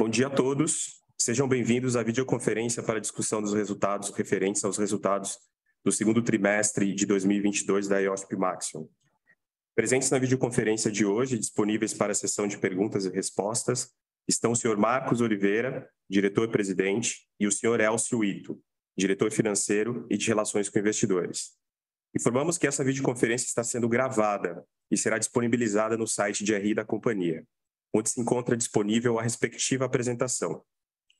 Bom dia a todos. Sejam bem-vindos à videoconferência para discussão dos resultados referentes aos resultados do segundo trimestre de 2022 da IOSP Maxion. Presentes na videoconferência de hoje, disponíveis para a sessão de perguntas e respostas, estão o senhor Marcos Oliveira, diretor-presidente, e o senhor Elcio Ito, diretor financeiro e de relações com investidores. Informamos que essa videoconferência está sendo gravada e será disponibilizada no site de RI da companhia, onde se encontra disponível a respectiva apresentação.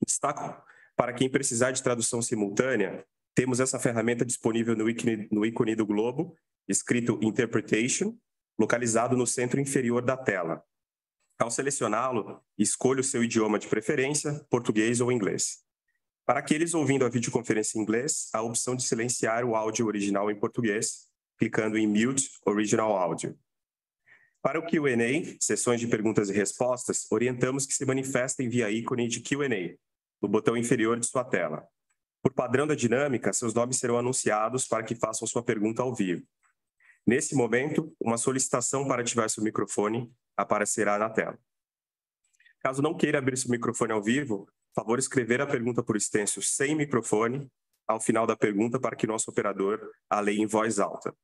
Destaco para quem precisar de tradução simultânea, temos essa ferramenta disponível no ícone, no ícone do globo, escrito Interpretation, localizado no centro inferior da tela. Ao selecioná-lo, escolha o seu idioma de preferência, português ou inglês. Para aqueles ouvindo a videoconferência em inglês, a opção de silenciar o áudio original em português, clicando em Mute Original Audio. Para o Q&A, sessões de perguntas e respostas, orientamos que se manifestem via ícone de Q&A, no botão inferior de sua tela. Por padrão da dinâmica, seus nomes serão anunciados para que façam sua pergunta ao vivo. Nesse momento, uma solicitação para ativar seu microfone aparecerá na tela. Caso não queira abrir seu microfone ao vivo, favor escrever a pergunta por extenso sem microfone ao final da pergunta para que nosso operador a leia em voz alta.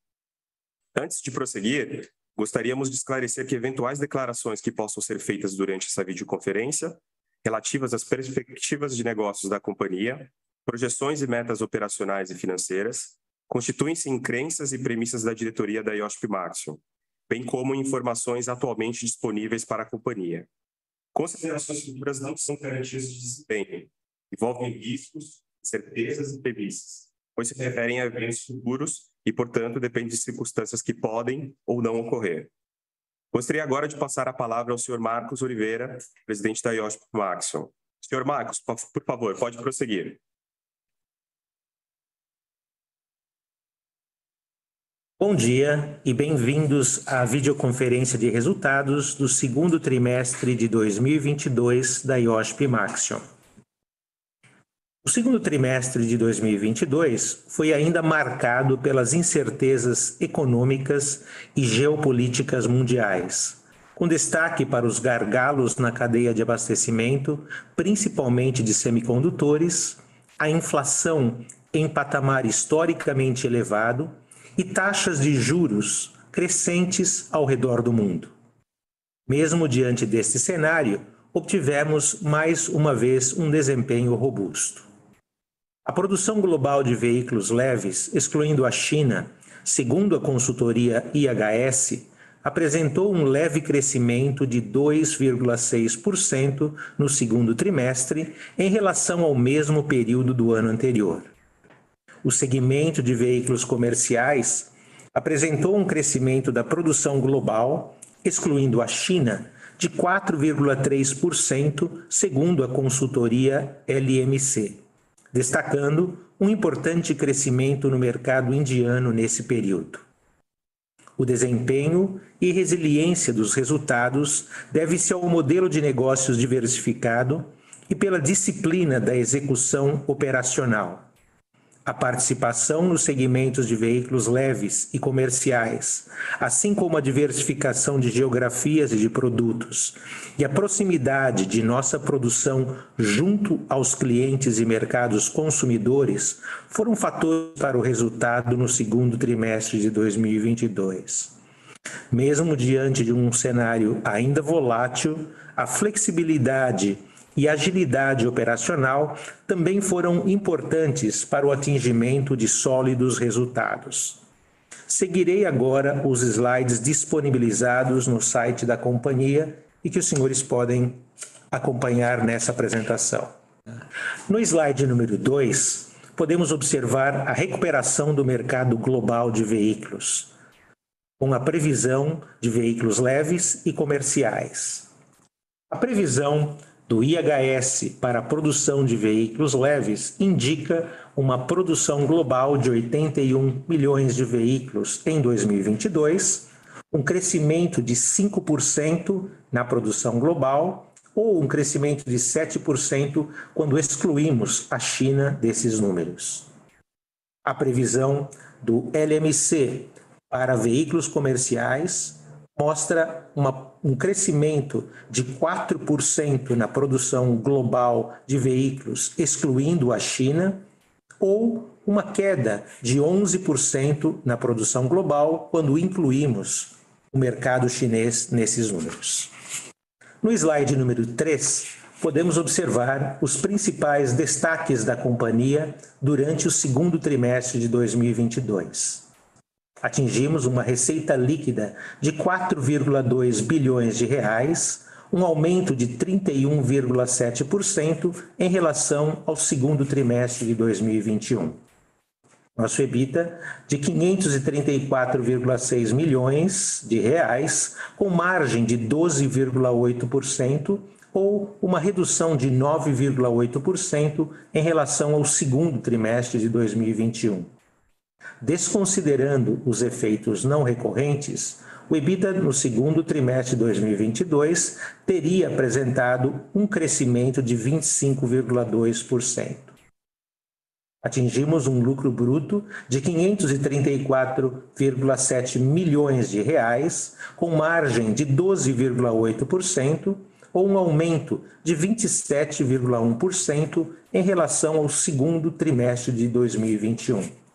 Antes de prosseguir, gostaríamos de esclarecer que eventuais declarações que possam ser feitas durante essa videoconferência, relativas às perspectivas de negócios da companhia, projeções e metas operacionais e financeiras, constituem-se em crenças e premissas da diretoria da IOSP Maxion, bem como informações atualmente disponíveis para a companhia. Considerações futuras não são garantias de desempenho, envolvem riscos, certezas e premissas, pois se referem a eventos futuros e, portanto, dependem de circunstâncias que podem ou não ocorrer. Gostaria agora de passar a palavra ao senhor Marcos Oliveira, presidente da IOSP Maxion. Senhor Marcos, por favor, pode prosseguir. Bom dia e bem-vindos à videoconferência de resultados do segundo trimestre de 2022 da IOSP Maxion. O segundo trimestre de 2022 foi ainda marcado pelas incertezas econômicas e geopolíticas mundiais, com destaque para os gargalos na cadeia de abastecimento, principalmente de semicondutores, a inflação em patamar historicamente elevado e taxas de juros crescentes ao redor do mundo. Mesmo diante deste cenário, obtivemos mais uma vez um desempenho robusto. A produção global de veículos leves, excluindo a China, segundo a consultoria IHS, apresentou um leve crescimento de 2,6% no segundo trimestre em relação ao mesmo período do ano anterior. O segmento de veículos comerciais apresentou um crescimento da produção global, excluindo a China, de 4,3%, segundo a consultoria LMC, destacando um importante crescimento no mercado indiano nesse período. O desempenho e resiliência dos resultados deve-se ao modelo de negócios diversificado e pela disciplina da execução operacional a participação nos segmentos de veículos leves e comerciais, assim como a diversificação de geografias e de produtos, e a proximidade de nossa produção junto aos clientes e mercados consumidores, foram fatores para o resultado no segundo trimestre de 2022. Mesmo diante de um cenário ainda volátil, a flexibilidade e agilidade operacional também foram importantes para o atingimento de sólidos resultados. Seguirei agora os slides disponibilizados no site da companhia e que os senhores podem acompanhar nessa apresentação. No slide número 2, podemos observar a recuperação do mercado global de veículos, com a previsão de veículos leves e comerciais. A previsão do IHS para a produção de veículos leves indica uma produção global de 81 milhões de veículos em 2022, um crescimento de 5% na produção global ou um crescimento de 7% quando excluímos a China desses números. A previsão do LMC para veículos comerciais mostra uma, um crescimento de 4% na produção global de veículos, excluindo a China, ou uma queda de 11% na produção global quando incluímos o mercado chinês nesses números. No slide número 3, podemos observar os principais destaques da companhia durante o segundo trimestre de 2022. Atingimos uma receita líquida de 4,2 bilhões de reais, um aumento de 31,7% em relação ao segundo trimestre de 2021. Nosso EBITDA de 534,6 milhões de reais, com margem de 12,8% ou uma redução de 9,8% em relação ao segundo trimestre de 2021. Desconsiderando os efeitos não recorrentes, o EBITDA no segundo trimestre de 2022 teria apresentado um crescimento de 25,2%. Atingimos um lucro bruto de 534,7 milhões de reais, com margem de 12,8% ou um aumento de 27,1% em relação ao segundo trimestre de 2021.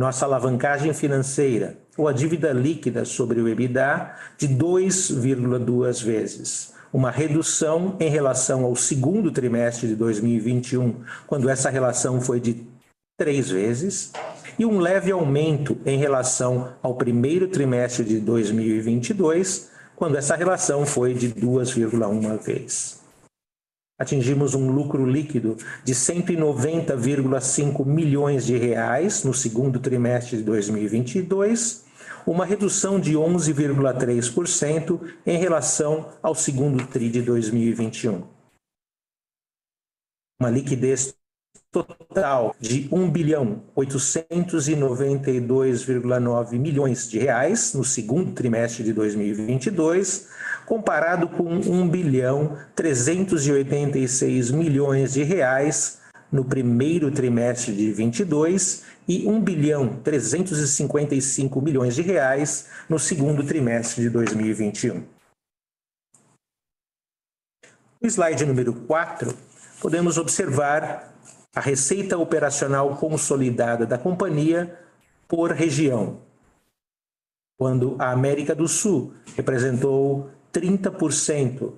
Nossa alavancagem financeira, ou a dívida líquida sobre o EBITDA, de 2,2 vezes. Uma redução em relação ao segundo trimestre de 2021, quando essa relação foi de três vezes, e um leve aumento em relação ao primeiro trimestre de 2022, quando essa relação foi de 2,1 vezes atingimos um lucro líquido de 190,5 milhões de reais no segundo trimestre de 2022, uma redução de 11,3% em relação ao segundo tri de 2021. Uma liquidez total de 1 bilhão 892,9 milhões de reais no segundo trimestre de 2022, comparado com 1 bilhão 386 milhões de reais no primeiro trimestre de 22 e 1 bilhão 355 milhões de reais no segundo trimestre de 2021. No slide número 4, podemos observar a receita operacional consolidada da companhia por região, quando a América do Sul representou 30%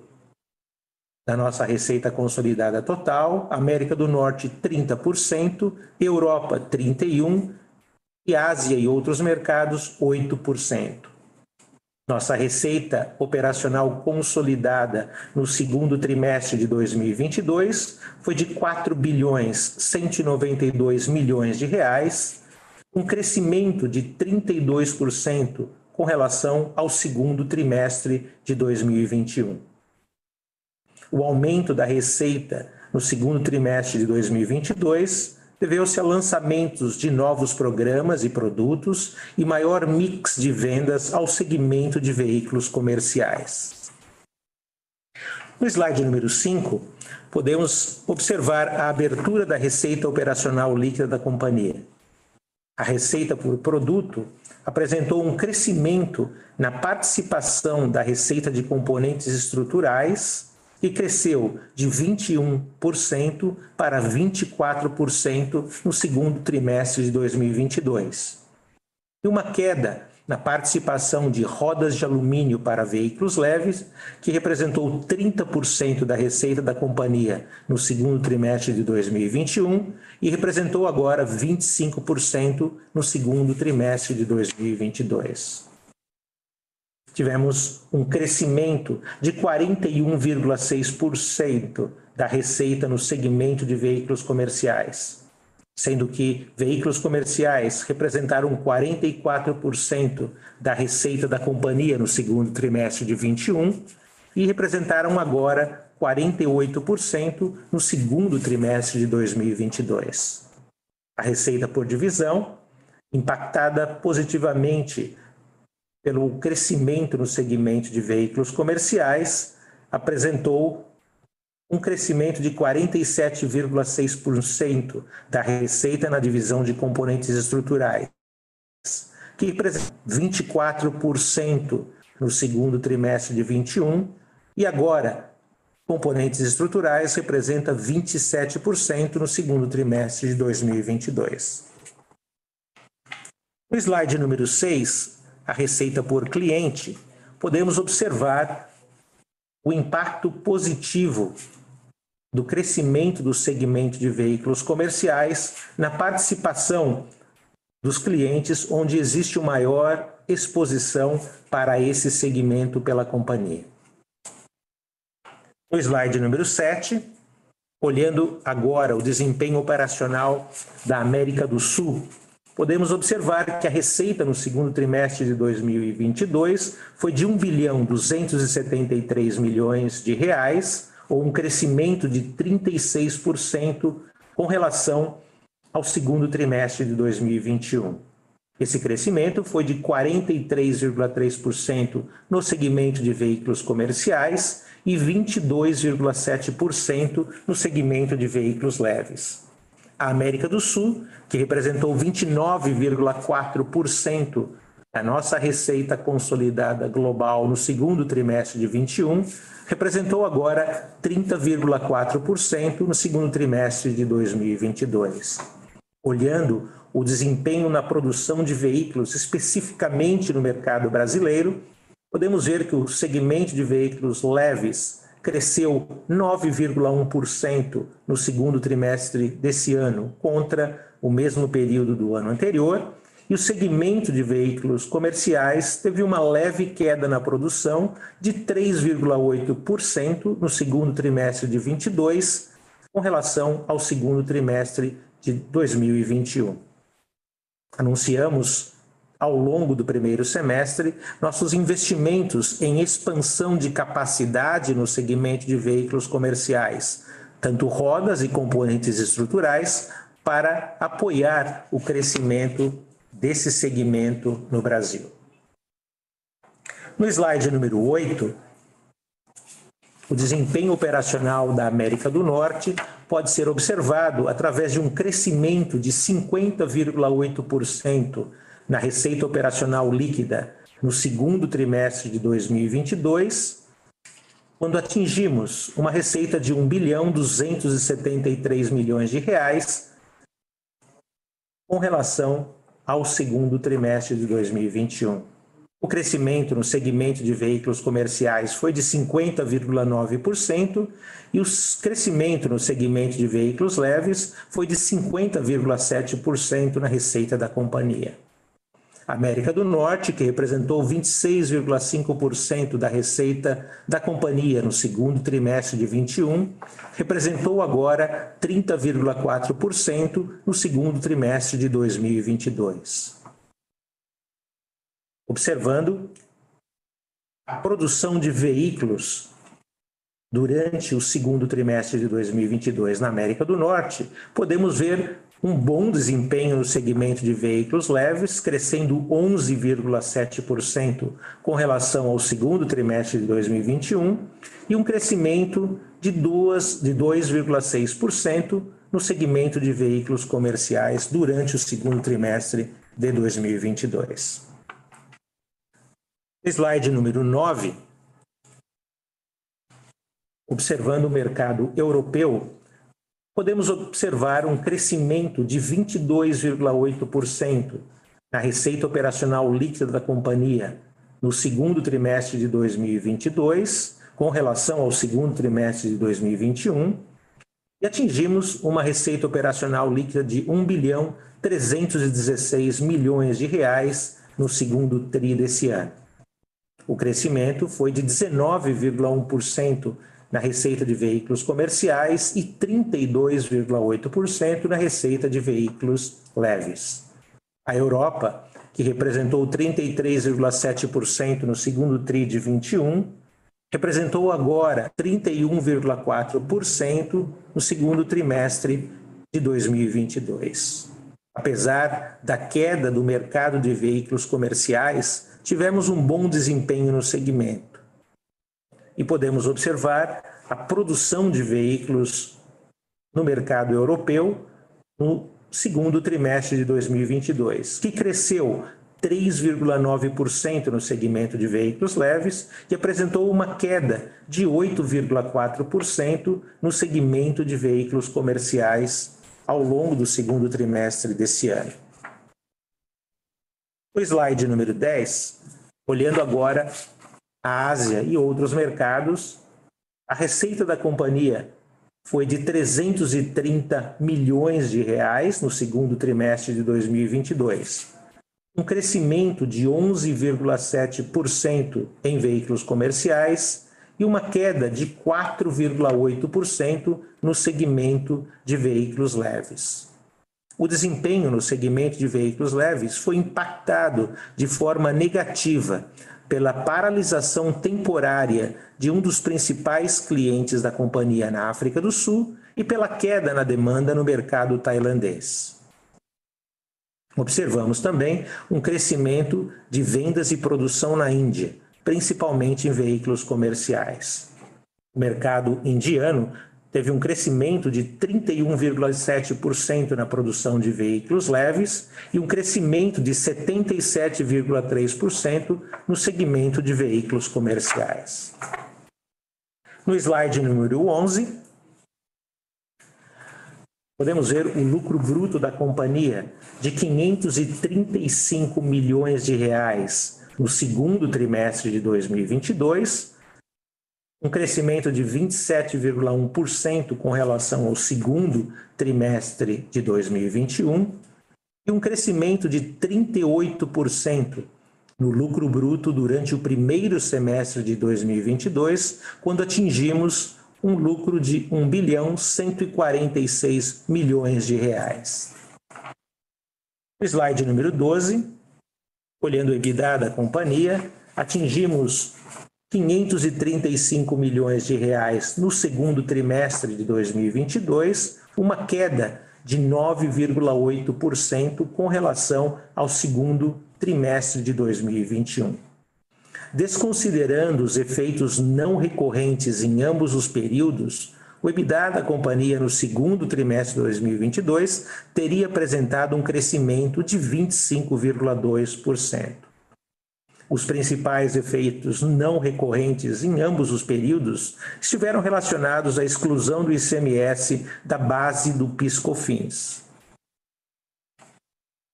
da nossa receita consolidada total, América do Norte 30%, Europa 31% e Ásia e outros mercados 8%. Nossa receita operacional consolidada no segundo trimestre de 2022 foi de 4 bilhões 192 milhões de reais, um crescimento de 32% com relação ao segundo trimestre de 2021. O aumento da receita no segundo trimestre de 2022 deveu-se a lançamentos de novos programas e produtos e maior mix de vendas ao segmento de veículos comerciais. No slide número 5, podemos observar a abertura da receita operacional líquida da companhia. A receita por produto apresentou um crescimento na participação da receita de componentes estruturais e cresceu de 21% para 24% no segundo trimestre de 2022. E uma queda na participação de rodas de alumínio para veículos leves, que representou 30% da receita da companhia no segundo trimestre de 2021 e representou agora 25% no segundo trimestre de 2022. Tivemos um crescimento de 41,6% da receita no segmento de veículos comerciais sendo que veículos comerciais representaram 44% da receita da companhia no segundo trimestre de 21 e representaram agora 48% no segundo trimestre de 2022. A receita por divisão, impactada positivamente pelo crescimento no segmento de veículos comerciais, apresentou um crescimento de 47,6% da receita na divisão de componentes estruturais, que representa 24% no segundo trimestre de 21, e agora componentes estruturais representa 27% no segundo trimestre de 2022. No slide número 6, a receita por cliente, podemos observar o impacto positivo do crescimento do segmento de veículos comerciais na participação dos clientes onde existe uma maior exposição para esse segmento pela companhia. No slide número 7, olhando agora o desempenho operacional da América do Sul, podemos observar que a receita no segundo trimestre de 2022 foi de 1 bilhão 273 milhões de reais, ou um crescimento de 36% com relação ao segundo trimestre de 2021. Esse crescimento foi de 43,3% no segmento de veículos comerciais e 22,7% no segmento de veículos leves. A América do Sul, que representou 29,4% da nossa receita consolidada global no segundo trimestre de 21, representou agora 30,4% no segundo trimestre de 2022. Olhando o desempenho na produção de veículos, especificamente no mercado brasileiro, podemos ver que o segmento de veículos leves cresceu 9,1% no segundo trimestre desse ano, contra o mesmo período do ano anterior, e o segmento de veículos comerciais teve uma leve queda na produção de 3,8% no segundo trimestre de 22, com relação ao segundo trimestre de 2021. Anunciamos ao longo do primeiro semestre nossos investimentos em expansão de capacidade no segmento de veículos comerciais, tanto rodas e componentes estruturais, para apoiar o crescimento desse segmento no Brasil. No slide número 8, o desempenho operacional da América do Norte pode ser observado através de um crescimento de 50,8% na receita operacional líquida no segundo trimestre de 2022, quando atingimos uma receita de 1 bilhão 273 milhões de reais com relação ao segundo trimestre de 2021. O crescimento no segmento de veículos comerciais foi de 50,9% e o crescimento no segmento de veículos leves foi de 50,7% na receita da companhia. América do Norte, que representou 26,5% da receita da companhia no segundo trimestre de 21, representou agora 30,4% no segundo trimestre de 2022. Observando a produção de veículos durante o segundo trimestre de 2022 na América do Norte, podemos ver um bom desempenho no segmento de veículos leves, crescendo 11,7% com relação ao segundo trimestre de 2021, e um crescimento de 2,6% no segmento de veículos comerciais durante o segundo trimestre de 2022. Slide número 9. Observando o mercado europeu, podemos observar um crescimento de 22,8% na receita operacional líquida da companhia no segundo trimestre de 2022, com relação ao segundo trimestre de 2021, e atingimos uma receita operacional líquida de 1 bilhão 316 milhões de reais no segundo tri desse ano. O crescimento foi de 19,1% na receita de veículos comerciais e 32,8% na receita de veículos leves. A Europa, que representou 33,7% no segundo TRI de 21, representou agora 31,4% no segundo trimestre de 2022. Apesar da queda do mercado de veículos comerciais, tivemos um bom desempenho no segmento e podemos observar a produção de veículos no mercado europeu no segundo trimestre de 2022, que cresceu 3,9% no segmento de veículos leves e apresentou uma queda de 8,4% no segmento de veículos comerciais ao longo do segundo trimestre desse ano. No slide número 10, olhando agora a Ásia e outros mercados, a receita da companhia foi de 330 milhões de reais no segundo trimestre de 2022, um crescimento de 11,7% em veículos comerciais e uma queda de 4,8% no segmento de veículos leves. O desempenho no segmento de veículos leves foi impactado de forma negativa pela paralisação temporária de um dos principais clientes da companhia na África do Sul e pela queda na demanda no mercado tailandês. Observamos também um crescimento de vendas e produção na Índia, principalmente em veículos comerciais. O mercado indiano teve um crescimento de 31,7% na produção de veículos leves e um crescimento de 77,3% no segmento de veículos comerciais. No slide número 11, podemos ver o lucro bruto da companhia de 535 milhões de reais no segundo trimestre de 2022, um crescimento de 27,1% com relação ao segundo trimestre de 2021 e um crescimento de 38% no lucro bruto durante o primeiro semestre de 2022, quando atingimos um lucro de 1 bilhão 146 milhões de reais. Slide número 12, olhando o EBITDA da companhia, atingimos 535 milhões de reais no segundo trimestre de 2022, uma queda de 9,8% com relação ao segundo trimestre de 2021. Desconsiderando os efeitos não recorrentes em ambos os períodos, o EBITDA da companhia no segundo trimestre de 2022 teria apresentado um crescimento de 25,2%. Os principais efeitos não recorrentes em ambos os períodos estiveram relacionados à exclusão do ICMS da base do PIS/COFINS.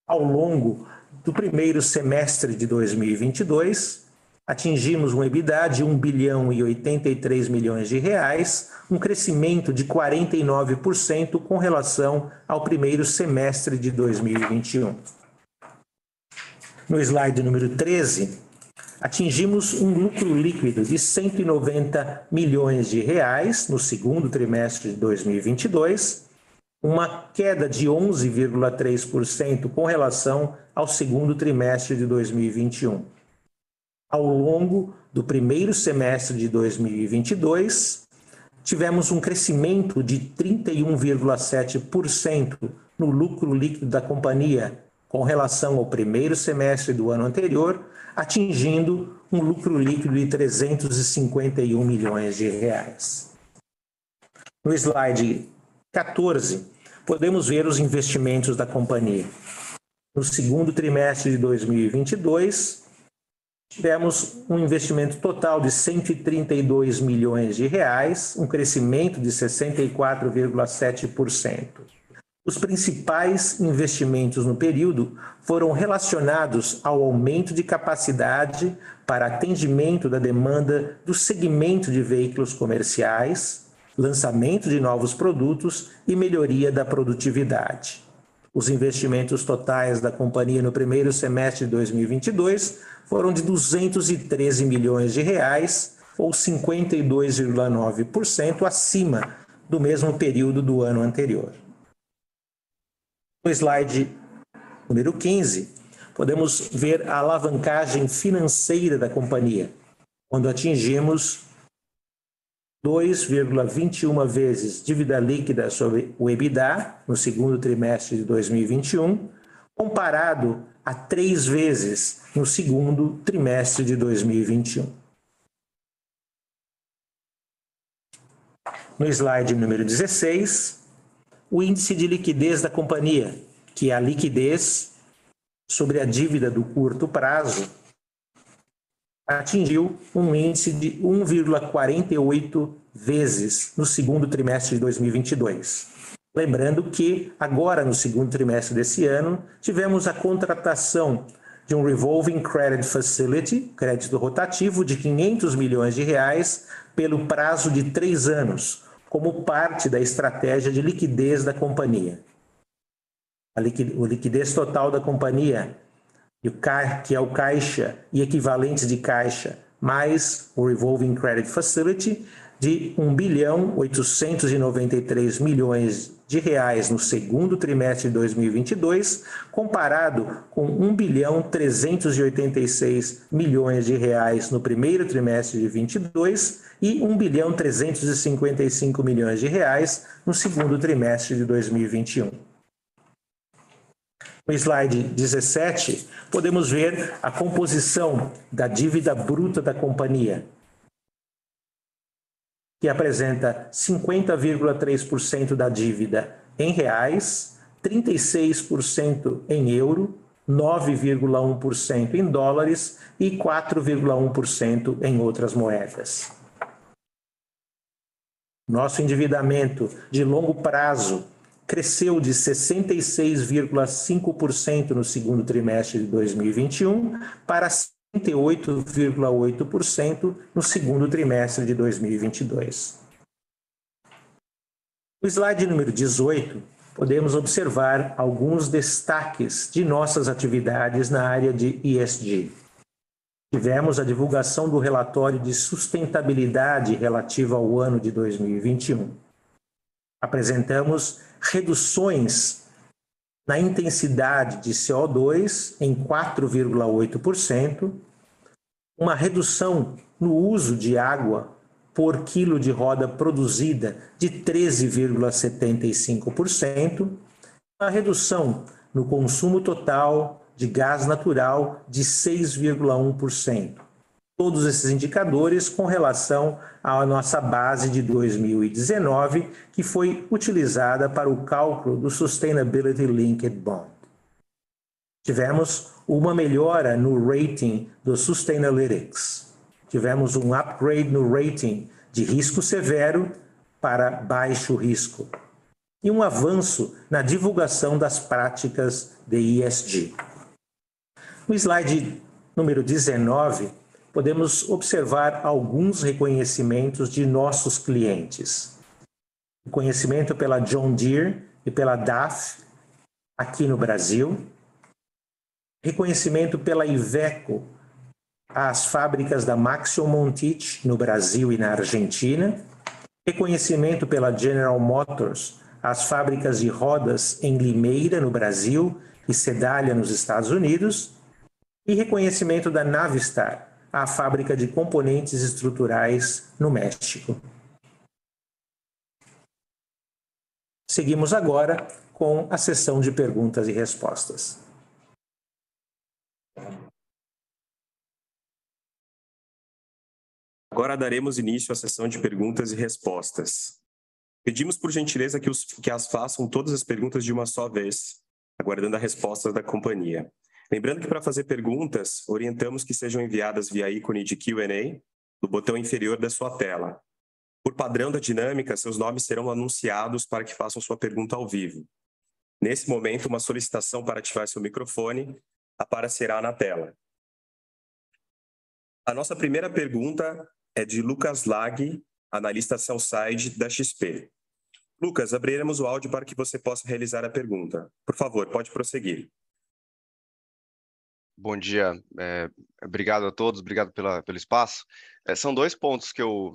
Ao longo do primeiro semestre de 2022, atingimos um EBITDA de 1 bilhão e 83 milhões de reais, um crescimento de 49% com relação ao primeiro semestre de 2021. No slide número 13, atingimos um lucro líquido de 190 milhões de reais no segundo trimestre de 2022, uma queda de 11,3% com relação ao segundo trimestre de 2021. Ao longo do primeiro semestre de 2022, tivemos um crescimento de 31,7% no lucro líquido da companhia com relação ao primeiro semestre do ano anterior, atingindo um lucro líquido de 351 milhões de reais. No slide 14, podemos ver os investimentos da companhia. No segundo trimestre de 2022, tivemos um investimento total de 132 milhões de reais, um crescimento de 64,7%. Os principais investimentos no período foram relacionados ao aumento de capacidade para atendimento da demanda do segmento de veículos comerciais, lançamento de novos produtos e melhoria da produtividade. Os investimentos totais da companhia no primeiro semestre de 2022 foram de 213 milhões de reais, ou 52,9% acima do mesmo período do ano anterior. No slide número 15, podemos ver a alavancagem financeira da companhia, quando atingimos 2,21 vezes dívida líquida sobre o EBITDA no segundo trimestre de 2021, comparado a três vezes no segundo trimestre de 2021. No slide número 16, o índice de liquidez da companhia, que é a liquidez sobre a dívida do curto prazo atingiu um índice de 1,48 vezes no segundo trimestre de 2022. Lembrando que agora no segundo trimestre desse ano tivemos a contratação de um revolving credit facility, crédito rotativo de 500 milhões de reais pelo prazo de três anos, como parte da estratégia de liquidez da companhia. A liquidez total da companhia, que é o caixa e equivalentes de caixa, mais o revolving credit facility, de 1 bilhão 893 milhões de reais no segundo trimestre de 2022, comparado com 1 bilhão 386 milhões de reais no primeiro trimestre de 22 e 1 bilhão 355 milhões de reais no segundo trimestre de 2021. No slide 17, podemos ver a composição da dívida bruta da companhia, que apresenta 50,3% da dívida em reais, 36% em euro, 9,1% em dólares e 4,1% em outras moedas. Nosso endividamento de longo prazo cresceu de 66,5% no segundo trimestre de 2021 para 38,8% no segundo trimestre de 2022. No slide número 18, podemos observar alguns destaques de nossas atividades na área de ESG. Tivemos a divulgação do relatório de sustentabilidade relativo ao ano de 2021. Apresentamos reduções na intensidade de CO2 em 4,8%, uma redução no uso de água por quilo de roda produzida de 13,75%, uma redução no consumo total de gás natural de 6,1% todos esses indicadores com relação à nossa base de 2019, que foi utilizada para o cálculo do Sustainability Linked Bond. Tivemos uma melhora no rating do Sustainalytics. Tivemos um upgrade no rating de risco severo para baixo risco. E um avanço na divulgação das práticas de ESG. No slide número 19, podemos observar alguns reconhecimentos de nossos clientes. Reconhecimento pela John Deere e pela DAF aqui no Brasil. Reconhecimento pela Iveco às fábricas da Maxion Montich no Brasil e na Argentina. Reconhecimento pela General Motors às fábricas de rodas em Limeira, no Brasil, e Sedalia, nos Estados Unidos. E reconhecimento da Navistar à fábrica de componentes estruturais no México. Seguimos agora com a sessão de perguntas e respostas. Agora daremos início à sessão de perguntas e respostas. Pedimos por gentileza que, os, que as façam todas as perguntas de uma só vez, aguardando a resposta da companhia. Lembrando que para fazer perguntas, orientamos que sejam enviadas via ícone de Q&A no botão inferior da sua tela. Por padrão da dinâmica, seus nomes serão anunciados para que façam sua pergunta ao vivo. Nesse momento, uma solicitação para ativar seu microfone aparecerá na tela. A nossa primeira pergunta é de Lucas Lag, analista Cellside da XP. Lucas, abriremos o áudio para que você possa realizar a pergunta. Por favor, pode prosseguir. Bom dia, é, obrigado a todos, obrigado pela, pelo espaço. É, são dois pontos que eu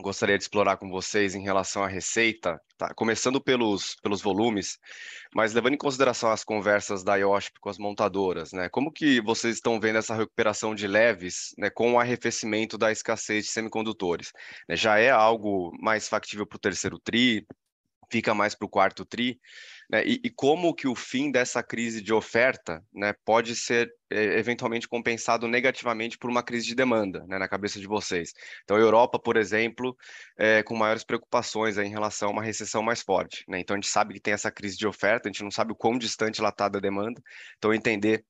gostaria de explorar com vocês em relação à receita, tá? começando pelos, pelos volumes, mas levando em consideração as conversas da IOSP com as montadoras, né? como que vocês estão vendo essa recuperação de leves né, com o arrefecimento da escassez de semicondutores? Né, já é algo mais factível para o terceiro TRI? Fica mais para o quarto TRI? Né? E, e, como que o fim dessa crise de oferta né, pode ser é, eventualmente compensado negativamente por uma crise de demanda né, na cabeça de vocês. Então, a Europa, por exemplo, é, com maiores preocupações em relação a uma recessão mais forte. Né? Então, a gente sabe que tem essa crise de oferta, a gente não sabe o quão distante ela está da demanda. Então, entender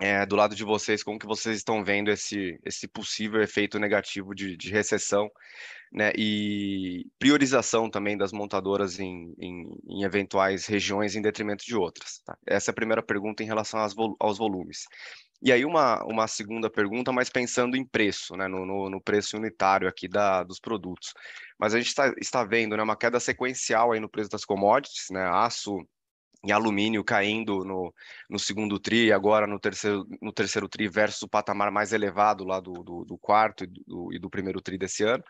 é, do lado de vocês, como que vocês estão vendo esse, esse possível efeito negativo de, de recessão, né, e priorização também das montadoras em, em, em, eventuais regiões em detrimento de outras. Tá? Essa é a primeira pergunta em relação aos volumes. E aí uma, uma segunda pergunta, mas pensando em preço, né, no, no, no preço unitário aqui da, dos produtos. Mas a gente está, está vendo né, uma queda sequencial aí no preço das commodities, né, aço e alumínio caindo no, no segundo tri, agora no terceiro, no terceiro tri versus o patamar mais elevado lá do, do, do quarto e do, e do primeiro tri desse ano.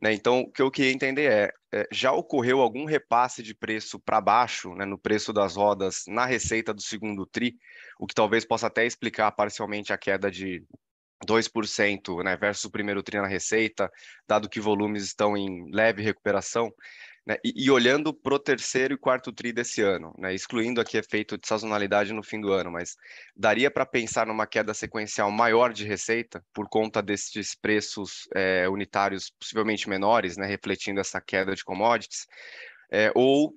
Né? Então, o que eu queria entender é, é já ocorreu algum repasse de preço para baixo, né, no preço das rodas, na receita do segundo TRI, o que talvez possa até explicar parcialmente a queda de 2% né, versus o primeiro TRI na receita, dado que volumes estão em leve recuperação. Né? E, e, olhando para o terceiro e quarto TRI desse ano, né? excluindo aqui efeito de sazonalidade no fim do ano, mas daria para pensar numa queda sequencial maior de receita por conta desses preços é, unitários possivelmente menores, né? refletindo essa queda de commodities, é, ou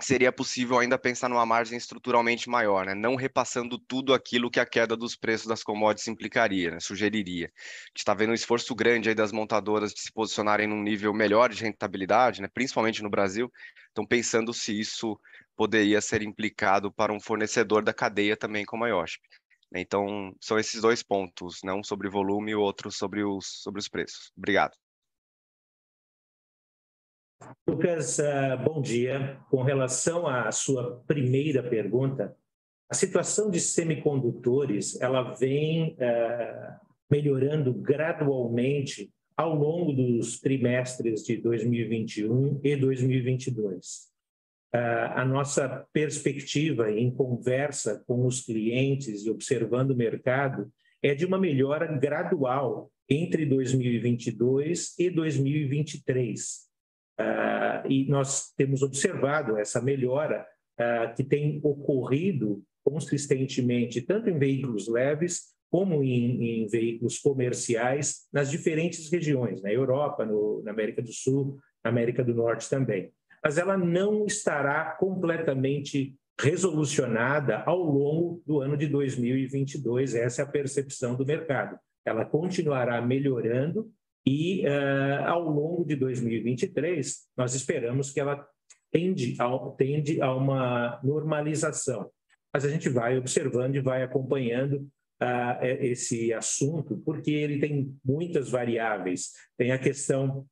seria possível ainda pensar numa margem estruturalmente maior, né? não repassando tudo aquilo que a queda dos preços das commodities implicaria, né? sugeriria. A gente está vendo um esforço grande aí das montadoras de se posicionarem num nível melhor de rentabilidade, né? principalmente no Brasil, estão pensando se isso poderia ser implicado para um fornecedor da cadeia também como a IOSP. Né? Então, são esses dois pontos, né? um sobre volume e o outro sobre os, sobre os preços. Obrigado. Lucas, uh, bom dia. Com relação à sua primeira pergunta, a situação de semicondutores ela vem uh, melhorando gradualmente ao longo dos trimestres de 2021 e 2022. Uh, a nossa perspectiva em conversa com os clientes e observando o mercado é de uma melhora gradual entre 2022 e 2023 Uh, e nós temos observado essa melhora uh, que tem ocorrido consistentemente, tanto em veículos leves como em, em veículos comerciais nas diferentes regiões, na Europa, no, na América do Sul, na América do Norte também. Mas ela não estará completamente resolucionada ao longo do ano de 2022, essa é a percepção do mercado. Ela continuará melhorando e uh, ao longo de 2023, nós esperamos que ela tende a, tende a uma normalização. Mas a gente vai observando e vai acompanhando uh, esse assunto, porque ele tem muitas variáveis. Tem a questão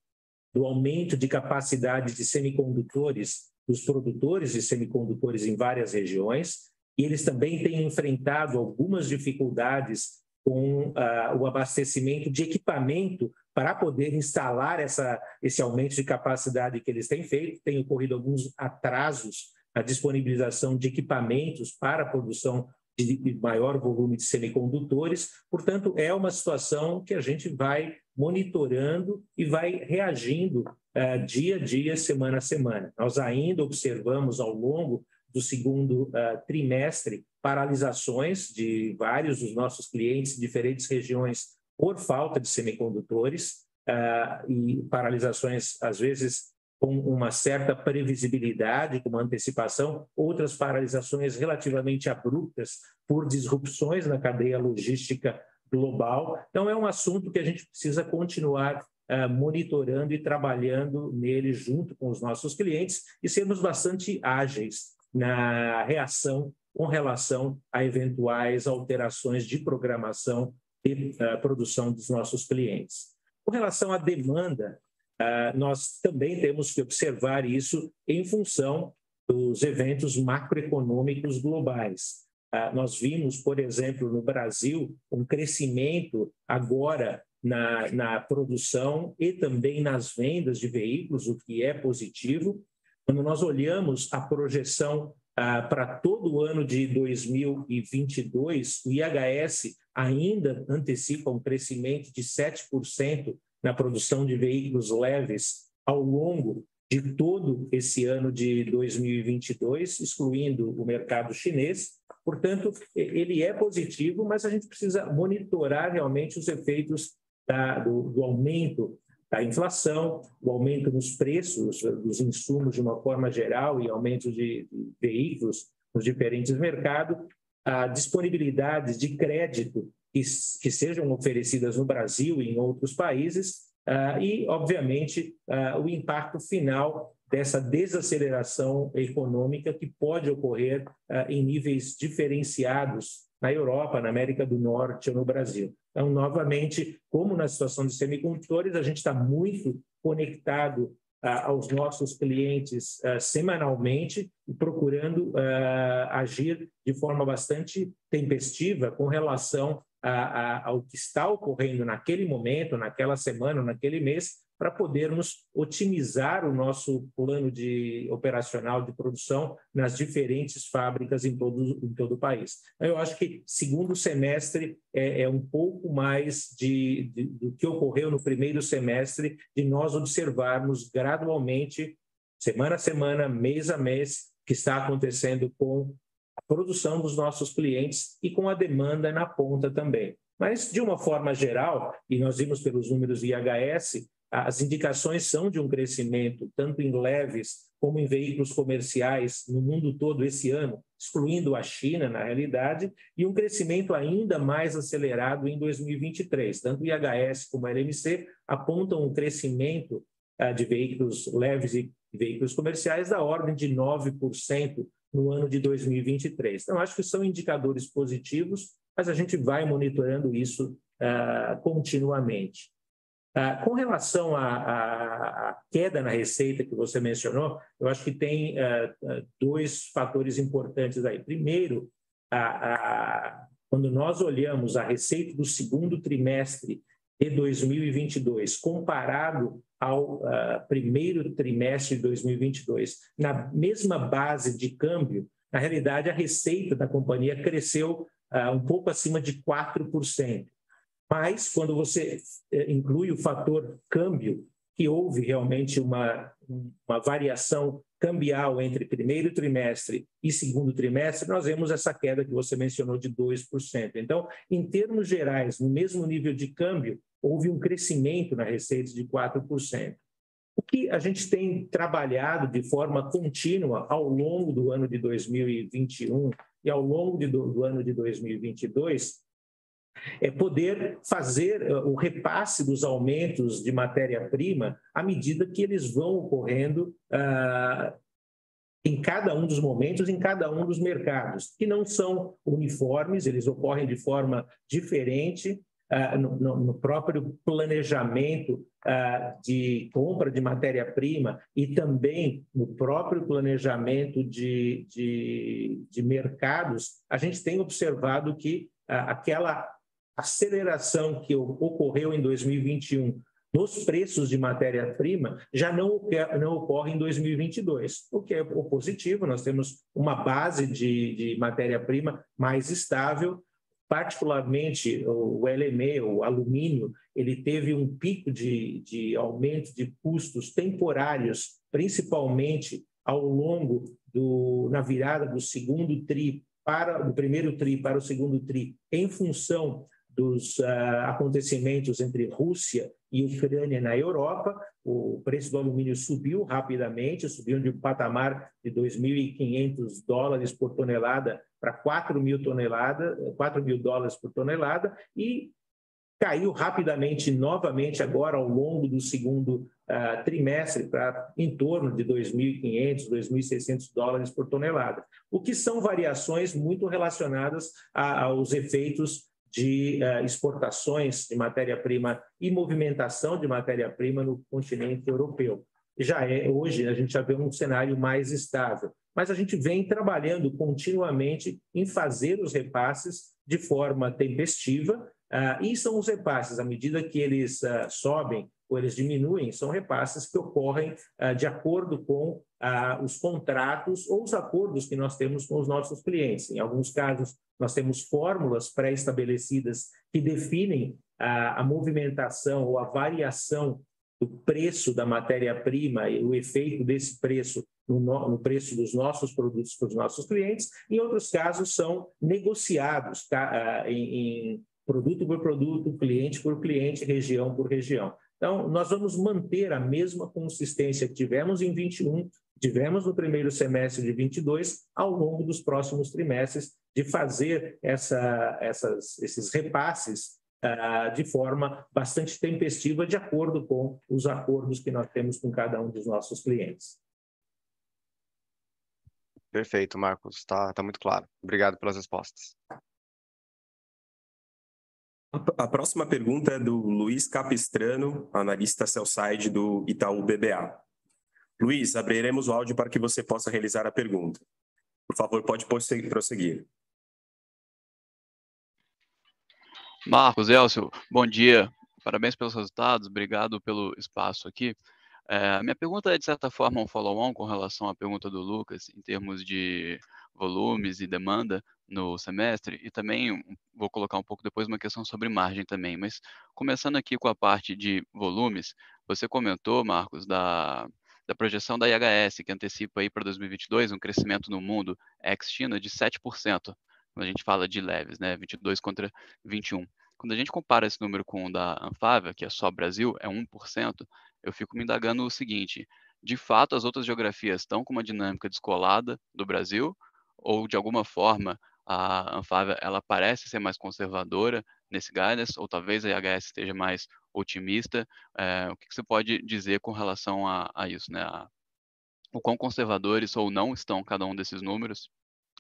do aumento de capacidade de semicondutores dos produtores de semicondutores em várias regiões, e eles também têm enfrentado algumas dificuldades com uh, o abastecimento de equipamento para poder instalar essa, esse aumento de capacidade que eles têm feito. Tem ocorrido alguns atrasos na disponibilização de equipamentos para a produção de maior volume de semicondutores. Portanto, é uma situação que a gente vai monitorando e vai reagindo uh, dia a dia, semana a semana. Nós ainda observamos ao longo do segundo uh, trimestre paralisações de vários dos nossos clientes em diferentes regiões por falta de semicondutores uh, e paralisações, às vezes, com uma certa previsibilidade, com uma antecipação, outras paralisações relativamente abruptas por disrupções na cadeia logística global. Então, é um assunto que a gente precisa continuar uh, monitorando e trabalhando nele junto com os nossos clientes e sermos bastante ágeis na reação com relação a eventuais alterações de programação e uh, produção dos nossos clientes. Com relação à demanda, uh, nós também temos que observar isso em função dos eventos macroeconômicos globais. Uh, nós vimos, por exemplo, no Brasil, um crescimento agora na, na produção e também nas vendas de veículos, o que é positivo. Quando nós olhamos a projeção ah, para todo o ano de 2022, o IHS ainda antecipa um crescimento de 7% na produção de veículos leves ao longo de todo esse ano de 2022, excluindo o mercado chinês. Portanto, ele é positivo, mas a gente precisa monitorar realmente os efeitos da, do, do aumento da inflação, o aumento nos preços dos insumos de uma forma geral e aumento de veículos nos diferentes mercados a disponibilidade de crédito que, que sejam oferecidas no Brasil e em outros países, uh, e, obviamente, uh, o impacto final dessa desaceleração econômica que pode ocorrer uh, em níveis diferenciados na Europa, na América do Norte ou no Brasil. Então, novamente, como na situação de semicondutores, a gente está muito conectado aos nossos clientes semanalmente e procurando agir de forma bastante tempestiva com relação a, a, ao que está ocorrendo naquele momento, naquela semana, naquele mês, para podermos otimizar o nosso plano de operacional de produção nas diferentes fábricas em todo, em todo o país. Eu acho que segundo semestre é, é um pouco mais de, de, do que ocorreu no primeiro semestre, de nós observarmos gradualmente, semana a semana, mês a mês, o que está acontecendo com a produção dos nossos clientes e com a demanda na ponta também. Mas, de uma forma geral, e nós vimos pelos números IHS, as indicações são de um crescimento, tanto em leves como em veículos comerciais no mundo todo esse ano, excluindo a China, na realidade, e um crescimento ainda mais acelerado em 2023. Tanto o IHS como a LMC apontam um crescimento ah, de veículos leves e veículos comerciais da ordem de 9% no ano de 2023. Então, acho que são indicadores positivos, mas a gente vai monitorando isso uh, continuamente. Uh, com relação à, queda na receita que você mencionou, eu acho que tem uh, dois fatores importantes aí. Primeiro, quando nós olhamos a receita do segundo trimestre de 2022 comparado ao uh, primeiro trimestre de 2022, na mesma base de câmbio, na realidade a receita da companhia cresceu um pouco acima de 4%. Mas quando você uh, inclui o fator câmbio, que houve realmente uma, uma variação cambial entre primeiro trimestre e segundo trimestre, nós vemos essa queda que você mencionou de 2%. Então, em termos gerais, no mesmo nível de câmbio, houve um crescimento na receita de 4%. O que a gente tem trabalhado de forma contínua ao longo do ano de 2021 e ao longo de, do, do ano de 2022 é poder fazer eh, o repasse dos aumentos de matéria-prima à medida que eles vão ocorrendo ah, em cada um dos momentos, em cada um dos mercados, que não são uniformes, eles ocorrem de forma diferente uh, no, no, próprio planejamento uh, de compra de matéria-prima e também no próprio planejamento de, de, de mercados, a gente tem observado que uh, aquela aceleração que ocorreu em 2021 nos preços de matéria-prima já não, não ocorre em 2022, o que é positivo. Nós temos uma base de, de matéria-prima mais estável particularmente o LME, o alumínio, ele teve um pico de, de aumento de custos temporários, principalmente ao longo do na virada do segundo tri para o primeiro tri para o segundo tri, em função dos uh, acontecimentos entre Rússia e Ucrânia na Europa, o preço do alumínio subiu rapidamente, subiu de um patamar de 2.500 dólares por tonelada para 4 mil toneladas, 4 mil dólares por tonelada e caiu rapidamente novamente agora ao longo do segundo uh, trimestre para em torno de 2.500, 2.600 dólares por tonelada, o que são variações muito relacionadas a, aos efeitos de uh, exportações de matéria-prima e movimentação de matéria-prima no continente europeu. Já é hoje a gente já vê um cenário mais estável, mas a gente vem trabalhando continuamente em fazer os repasses de forma tempestiva, uh, e são os repasses, à medida que eles uh, sobem ou eles diminuem, são repasses que ocorrem uh, de acordo com os contratos ou os acordos que nós temos com os nossos clientes. Em alguns casos, nós temos fórmulas pré-estabelecidas que definem a movimentação ou a variação do preço da matéria-prima e o efeito desse preço no, no, preço dos nossos produtos para os nossos clientes. Em outros casos, são negociados tá, em, em produto por produto, cliente por cliente, região por região. Então, nós vamos manter a mesma consistência que tivemos em 21, tivemos no primeiro semestre de 22, ao longo dos próximos trimestres, de fazer essa, essas, esses repasses uh, de forma bastante tempestiva, de acordo com os acordos que nós temos com cada um dos nossos clientes. Perfeito, Marcos. Está tá muito claro. Obrigado pelas respostas. A próxima pergunta é do Luiz Capistrano, analista sell-side do Itaú BBA. Luiz, abriremos o áudio para que você possa realizar a pergunta. Por favor, pode prosseguir. Marcos, Elcio, bom dia. Parabéns pelos resultados, obrigado pelo espaço aqui. É, minha pergunta é, de certa forma, um follow-on com relação à pergunta do Lucas, em termos de volumes e demanda no semestre, e também vou colocar um pouco depois uma questão sobre margem também. Mas começando aqui com a parte de volumes, você comentou, Marcos, da, da projeção da IHS, que antecipa aí para 2022 um crescimento no mundo ex-China de 7% quando a gente fala de leves, né, 22 contra 21. Quando a gente compara esse número com o da Anfávia, que é só Brasil, é 1%, eu fico me indagando o seguinte, de fato as outras geografias estão com uma dinâmica descolada do Brasil, ou de alguma forma a Anfávia ela parece ser mais conservadora nesse guidance, ou talvez a IHS esteja mais otimista. É, o que, você pode dizer com relação a, a isso, né? A, o quão conservadores ou não estão cada um desses números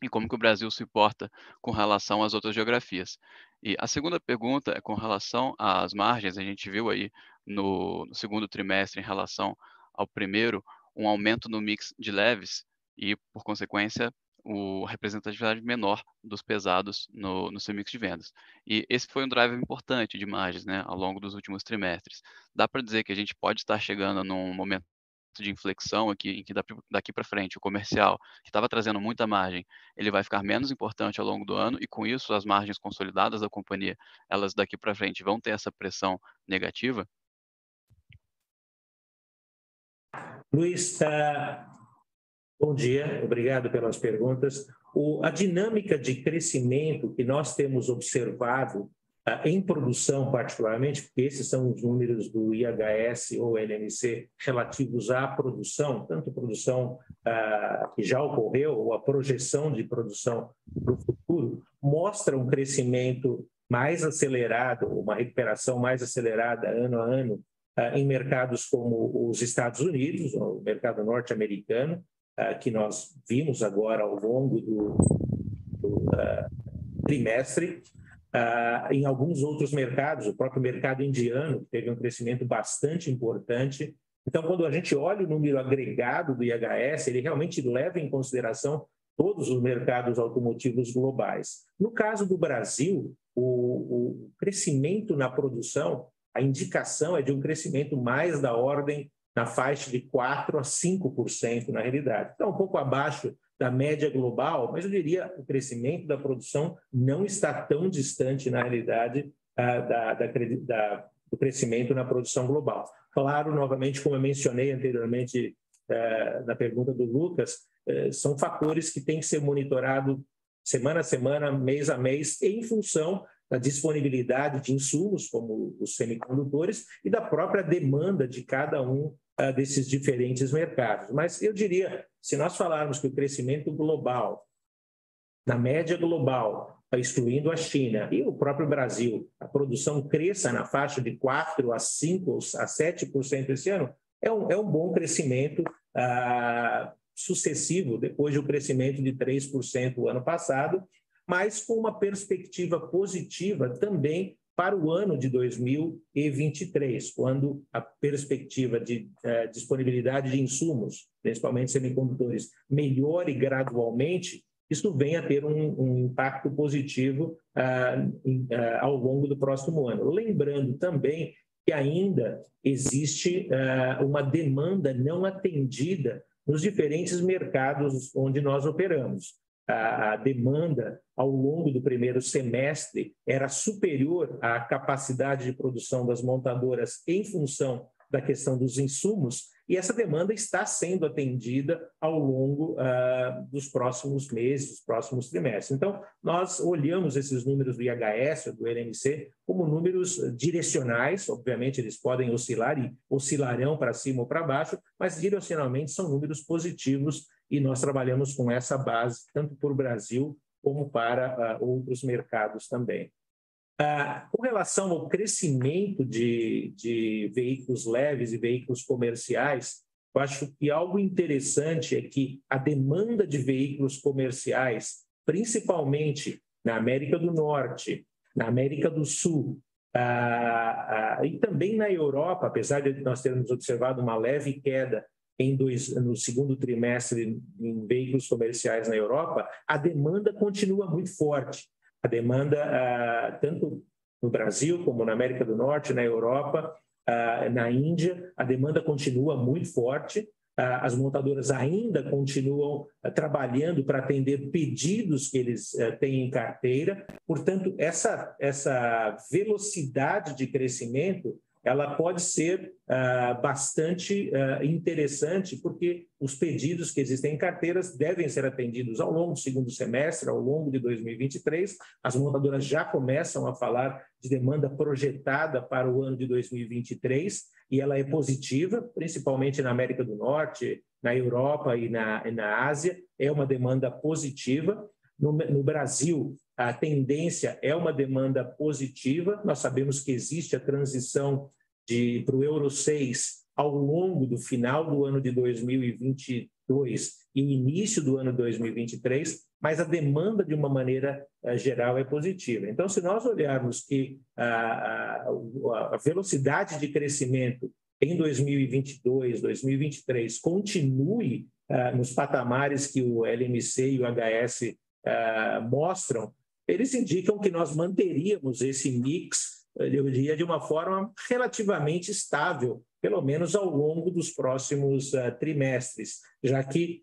e como que o Brasil se porta com relação às outras geografias. E a segunda pergunta é com relação às margens, a gente viu aí no, no segundo trimestre em relação ao primeiro, um aumento no mix de leves e, por consequência, o representatividade menor dos pesados no, no seu mix de vendas. E esse foi um driver importante de margens né, ao longo dos últimos trimestres. Dá para dizer que a gente pode estar chegando num momento de inflexão aqui, em que daqui para frente o comercial, que estava trazendo muita margem, ele vai ficar menos importante ao longo do ano e com isso as margens consolidadas da companhia, elas daqui para frente vão ter essa pressão negativa? Luiz, uh, bom dia, obrigado pelas perguntas. O, a dinâmica de crescimento que nós temos observado em produção, particularmente, porque esses são os números do IHS ou LMC relativos à produção, tanto produção ah, que já ocorreu ou a projeção de produção para o futuro, mostra um crescimento mais acelerado, uma recuperação mais acelerada ano a ano ah, em mercados como os Estados Unidos, o mercado norte-americano, que nós vimos agora ao longo do, do trimestre, Uh, em alguns outros mercados, o próprio mercado indiano teve um crescimento bastante importante. Então, quando a gente olha o número agregado do IHS, ele realmente leva em consideração todos os mercados automotivos globais. No caso do Brasil, o, o crescimento na produção, a indicação é de um crescimento mais da ordem na faixa de 4 a 5% na realidade. Então, um pouco abaixo da média global, mas eu diria o crescimento da produção não está tão distante, na realidade, da, da, da, do crescimento na produção global. Claro, novamente, como eu mencionei anteriormente eh, na pergunta do Lucas, eh, são fatores que têm que ser monitorados semana a semana, mês a mês, em função da disponibilidade de insumos, como os semicondutores, e da própria demanda de cada um uh, desses diferentes mercados. Mas eu diria, se nós falarmos que o crescimento global, na média global, excluindo a China e o próprio Brasil, a produção cresça na faixa de 4 a 5 a 7% esse ano, é um, é um bom crescimento uh, sucessivo, depois do crescimento de 3% o ano passado, mas com uma perspectiva positiva também para o ano de 2023, quando a perspectiva de eh, disponibilidade de insumos, principalmente semicondutores, melhore gradualmente, isso vem a ter um, um impacto positivo ah, ah, ao longo do próximo ano. Lembrando também que ainda existe ah, uma demanda não atendida nos diferentes mercados onde nós operamos a, demanda ao longo do primeiro semestre era superior à capacidade de produção das montadoras em função da questão dos insumos, e essa demanda está sendo atendida ao longo uh, dos próximos meses, dos próximos trimestres. Então, nós olhamos esses números do IHS, do LMC, como números direcionais, obviamente eles podem oscilar e oscilarão para cima ou para baixo, mas direcionalmente são números positivos e nós trabalhamos com essa base tanto para o Brasil como para uh, outros mercados também. Uh, com relação ao crescimento de, de veículos leves e veículos comerciais, eu acho que algo interessante é que a demanda de veículos comerciais, principalmente na América do Norte, na América do Sul ah, ah, e também na Europa, apesar de nós termos observado uma leve queda em dois, no segundo trimestre em veículos comerciais na Europa, a demanda continua muito forte. A demanda, ah, tanto no Brasil como na América do Norte, na Europa, na Índia, a demanda continua muito forte. As montadoras ainda continuam trabalhando para atender pedidos que eles têm em carteira. Portanto, essa, essa velocidade de crescimento ela pode ser uh, bastante uh, interessante, porque os pedidos que existem em carteiras devem ser atendidos ao longo do segundo semestre, ao longo de 2023. As montadoras já começam a falar de demanda projetada para o ano de 2023, e ela é positiva, principalmente na América do Norte, na Europa e na, e na Ásia, é uma demanda positiva. No, no Brasil, a tendência é uma demanda positiva. Nós sabemos que existe a transição para o Euro 6 ao longo do final do ano de 2022 e início do ano 2023, mas a demanda, de uma maneira uh, geral, é positiva. Então, se nós olharmos que a, a, velocidade de crescimento em 2022, 2023 continue uh, nos patamares que o LMC e o HS ah, mostram, eles indicam que nós manteríamos esse mix, eu diria, de uma forma relativamente estável, pelo menos ao longo dos próximos uh, trimestres, já que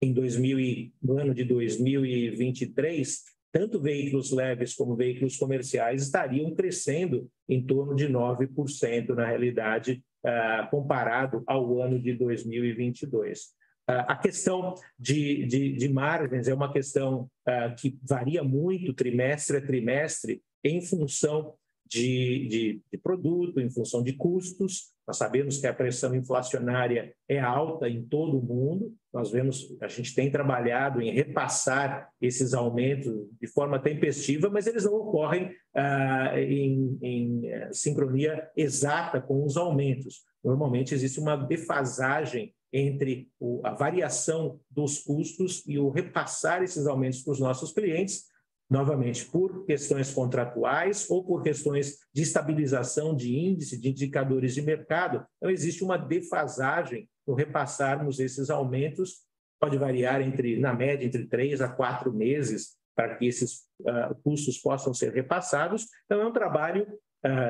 em 2000 no ano de 2023, tanto veículos leves como veículos comerciais estariam crescendo em torno de 9% na realidade, uh, comparado ao ano de 2022. A questão de, de, de, margens é uma questão uh, que varia muito trimestre a trimestre em função de, de, de, produto, em função de custos. Nós sabemos que a pressão inflacionária é alta em todo o mundo. Nós vemos, a gente tem trabalhado em repassar esses aumentos de forma tempestiva, mas eles não ocorrem ah, em, em eh, sincronia exata com os aumentos. Normalmente existe uma defasagem entre o, a variação dos custos e o repassar esses aumentos para os nossos clientes, novamente por questões contratuais ou por questões de estabilização de índice, de indicadores de mercado. Então, existe uma defasagem no repassarmos esses aumentos, pode variar entre, na média, entre três a quatro meses para que esses uh, custos possam ser repassados. Então, é um trabalho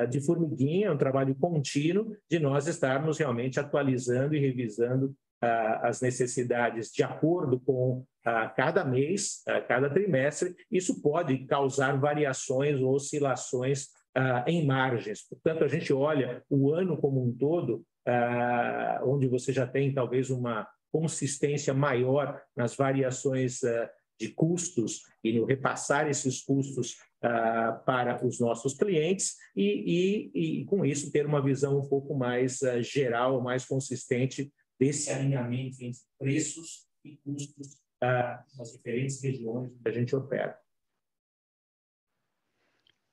de formiguinha, é um trabalho contínuo de nós estarmos realmente atualizando e revisando uh, as necessidades de acordo com uh, cada mês, cada trimestre. Isso pode causar variações ou oscilações em margens. Portanto, a gente olha o ano como um todo, onde você já tem talvez uma consistência maior nas variações de custos e no repassar esses custos uh, para os nossos clientes e, e, e, com isso, ter uma visão um pouco mais uh, geral, mais consistente desse alinhamento entre preços e custos uh, nas diferentes regiões que a gente opera.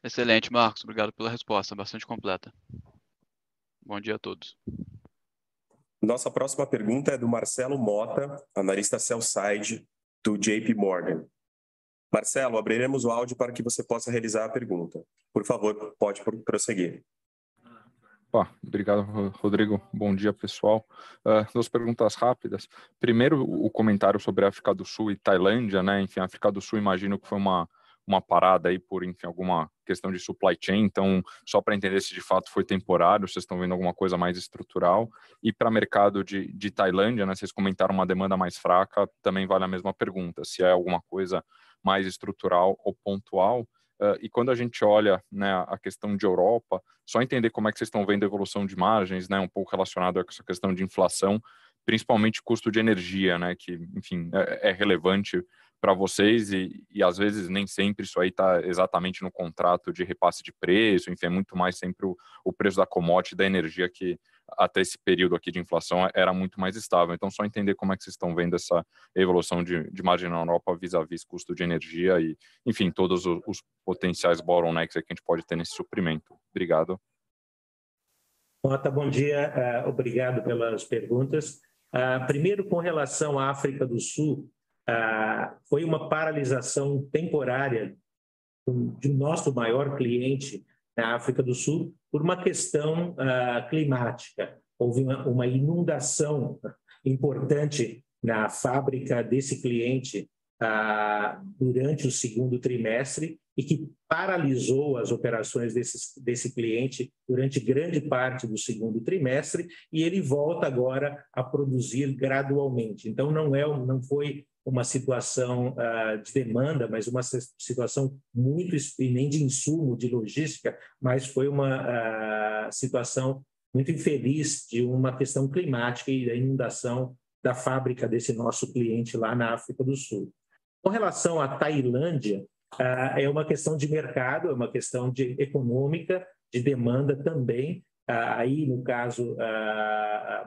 Excelente, Marcos. Obrigado pela resposta, bastante completa. Bom dia a todos. Nossa próxima pergunta é do Marcelo Mota, analista Cellside do JP Morgan. Marcelo, abriremos o áudio para que você possa realizar a pergunta. Por favor, pode prosseguir. Opa, obrigado, Rodrigo. Bom dia, pessoal. Uh, duas perguntas rápidas. Primeiro, o comentário sobre a África do Sul e Tailândia, né? Enfim, a África do Sul, imagino que foi uma uma parada aí por, enfim, alguma questão de supply chain. Então, só para entender se de fato foi temporário, vocês estão vendo alguma coisa mais estrutural. E para o mercado de, de Tailândia, né, vocês comentaram uma demanda mais fraca, também vale a mesma pergunta, se é alguma coisa mais estrutural ou pontual. Uh, e quando a gente olha né, a questão de Europa, só entender como é que vocês estão vendo a evolução de margens, né, um pouco relacionado com essa questão de inflação, principalmente custo de energia, né, que, enfim, é, é relevante para vocês e, e às vezes nem sempre isso aí está exatamente no contrato de repasse de preço, enfim, é muito mais sempre o, o preço da commodity, da energia que até esse período aqui de inflação era muito mais estável. Então, só entender como é que vocês estão vendo essa evolução de, de margem na Europa vis-à-vis -vis custo de energia e, enfim, todos os, os potenciais bottlenecks que a gente pode ter nesse suprimento. Obrigado. Mota, bom dia. Uh, obrigado pelas perguntas. Uh, primeiro, com relação à África do Sul, uh, foi uma paralisação temporária de nosso maior cliente na África do Sul por uma questão uh, climática. Houve uma, inundação importante na fábrica desse cliente uh, durante o segundo trimestre e que paralisou as operações desse, desse cliente durante grande parte do segundo trimestre e ele volta agora a produzir gradualmente. Então não é não foi uma situação uh, de demanda, mas uma situação muito e nem de insumo, de logística, mas foi uma uh, situação muito infeliz de uma questão climática e da inundação da fábrica desse nosso cliente lá na África do Sul. Com relação à Tailândia, uh, é uma questão de mercado, é uma questão de econômica, de demanda também, aí no caso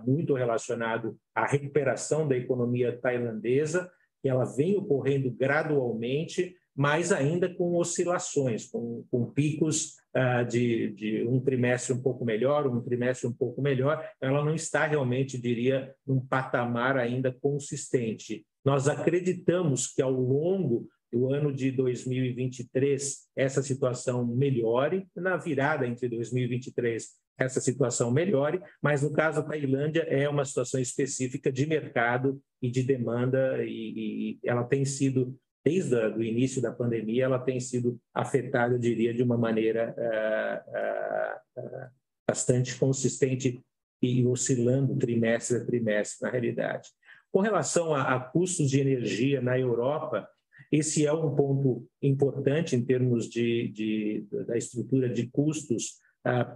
muito relacionado à recuperação da economia tailandesa, ela vem ocorrendo gradualmente, mas ainda com oscilações, com, com picos uh, de, de, um trimestre um pouco melhor, um trimestre um pouco melhor. Ela não está realmente, diria, num patamar ainda consistente. Nós acreditamos que ao longo do ano de 2023 essa situação melhore, na virada entre 2023 essa situação melhore, mas no caso da Tailândia é uma situação específica de mercado e de demanda e, e ela tem sido desde o início da pandemia ela tem sido afetada, eu diria, de uma maneira uh, uh, uh, bastante consistente e oscilando trimestre a trimestre na realidade. Com relação a, a custos de energia na Europa, esse é um ponto importante em termos de, de da estrutura de custos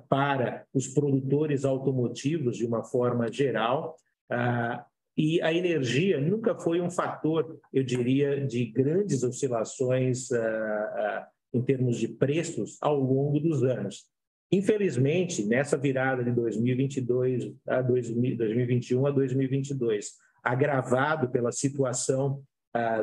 para os produtores automotivos de uma forma geral. Ah, e a energia nunca foi um fator, eu diria, de grandes oscilações ah, em termos de preços ao longo dos anos. Infelizmente, nessa virada de 2022 a 2021 a 2022, agravado pela situação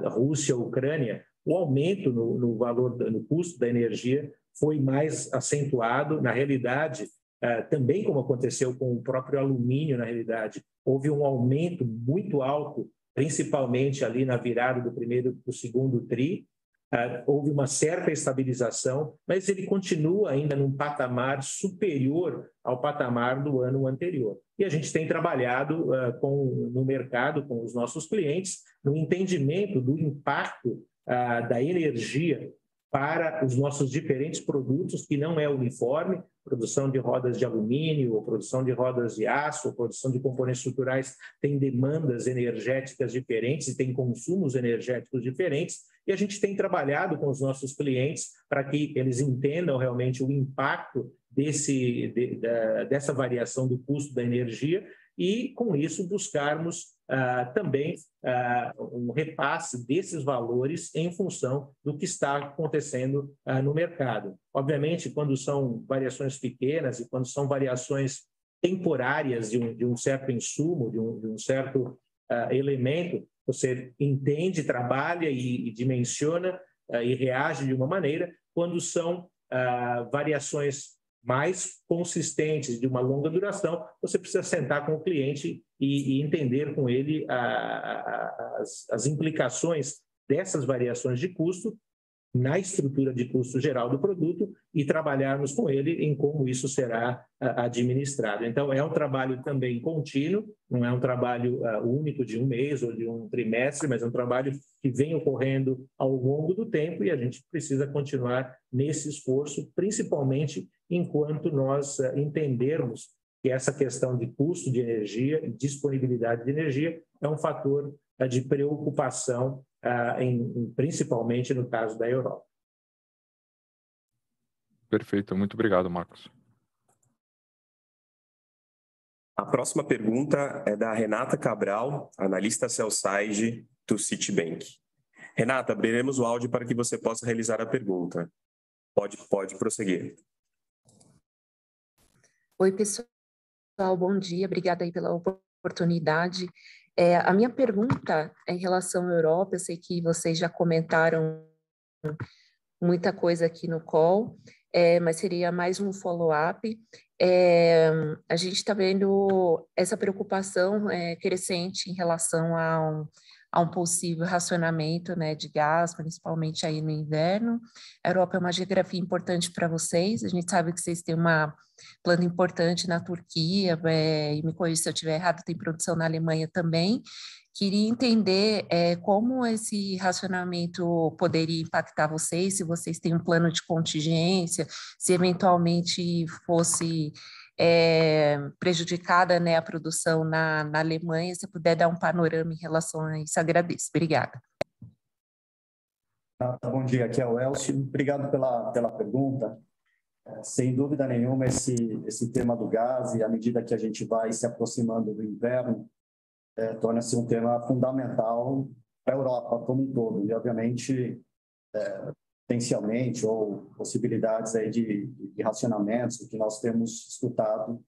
Rússia-Ucrânia, o aumento no, no valor, no custo da energia foi mais acentuado. Na realidade, eh, também como aconteceu com o próprio alumínio, na realidade, houve um aumento muito alto, principalmente ali na virada do primeiro para o segundo tri. Eh, houve uma certa estabilização, mas ele continua ainda num patamar superior ao patamar do ano anterior. E a gente tem trabalhado eh, com, no mercado, com os nossos clientes, no entendimento do impacto da energia para os nossos diferentes produtos, que não é uniforme, produção de rodas de alumínio, ou produção de rodas de aço, ou produção de componentes estruturais tem demandas energéticas diferentes e tem consumos energéticos diferentes, e a gente tem trabalhado com os nossos clientes para que eles entendam realmente o impacto desse, de, da, dessa variação do custo da energia e, com isso, buscarmos uh, também uh, um repasse desses valores em função do que está acontecendo uh, no mercado. Obviamente, quando são variações pequenas e quando são variações temporárias de um, de um certo insumo, de um, de um certo elemento, você entende, trabalha e, e dimensiona e reage de uma maneira. Quando são variações mais consistentes, de uma longa duração, você precisa sentar com o cliente e, e entender com ele a, a, as, as implicações dessas variações de custo na estrutura de custo geral do produto e trabalharmos com ele em como isso será administrado. Então, é um trabalho também contínuo, não é um trabalho único de um mês ou de um trimestre, mas é um trabalho que vem ocorrendo ao longo do tempo e a gente precisa continuar nesse esforço, principalmente enquanto nós entendermos que essa questão de custo de energia, disponibilidade de energia, é um fator de preocupação em, principalmente no caso da Europa. Perfeito, muito obrigado, Marcos. A próxima pergunta é da Renata Cabral, analista sell-side do Citibank. Renata, abriremos o áudio para que você possa realizar a pergunta. Pode, pode prosseguir. Oi, pessoal. bom dia, obrigada aí pela oportunidade. É, a minha pergunta é em relação à Europa, eu sei que vocês já comentaram muita coisa aqui no call, é, mas seria mais um follow-up. É, a gente está vendo essa preocupação é, crescente em relação a um, a um possível racionamento né, de gás, principalmente aí no inverno. A Europa é uma geografia importante para vocês, a gente sabe que vocês têm uma plano importante na Turquia, é, e me corrija se eu estiver errado, tem produção na Alemanha também. Queria entender é, como esse racionamento poderia impactar vocês, se vocês têm um plano de contingência, se eventualmente fosse é, prejudicada né, a produção na, na Alemanha. Se puder dar um panorama em relação a isso, agradeço. Obrigada. Ah, bom dia, aqui é o Elcio. Obrigado pela, pela pergunta. É, sem dúvida nenhuma, esse, esse tema do gás, e à medida que a gente vai se aproximando do inverno, é, torna-se um tema fundamental para a Europa como um todo. E, obviamente, é, potencialmente ou possibilidades aí de, de racionamentos que nós temos escutado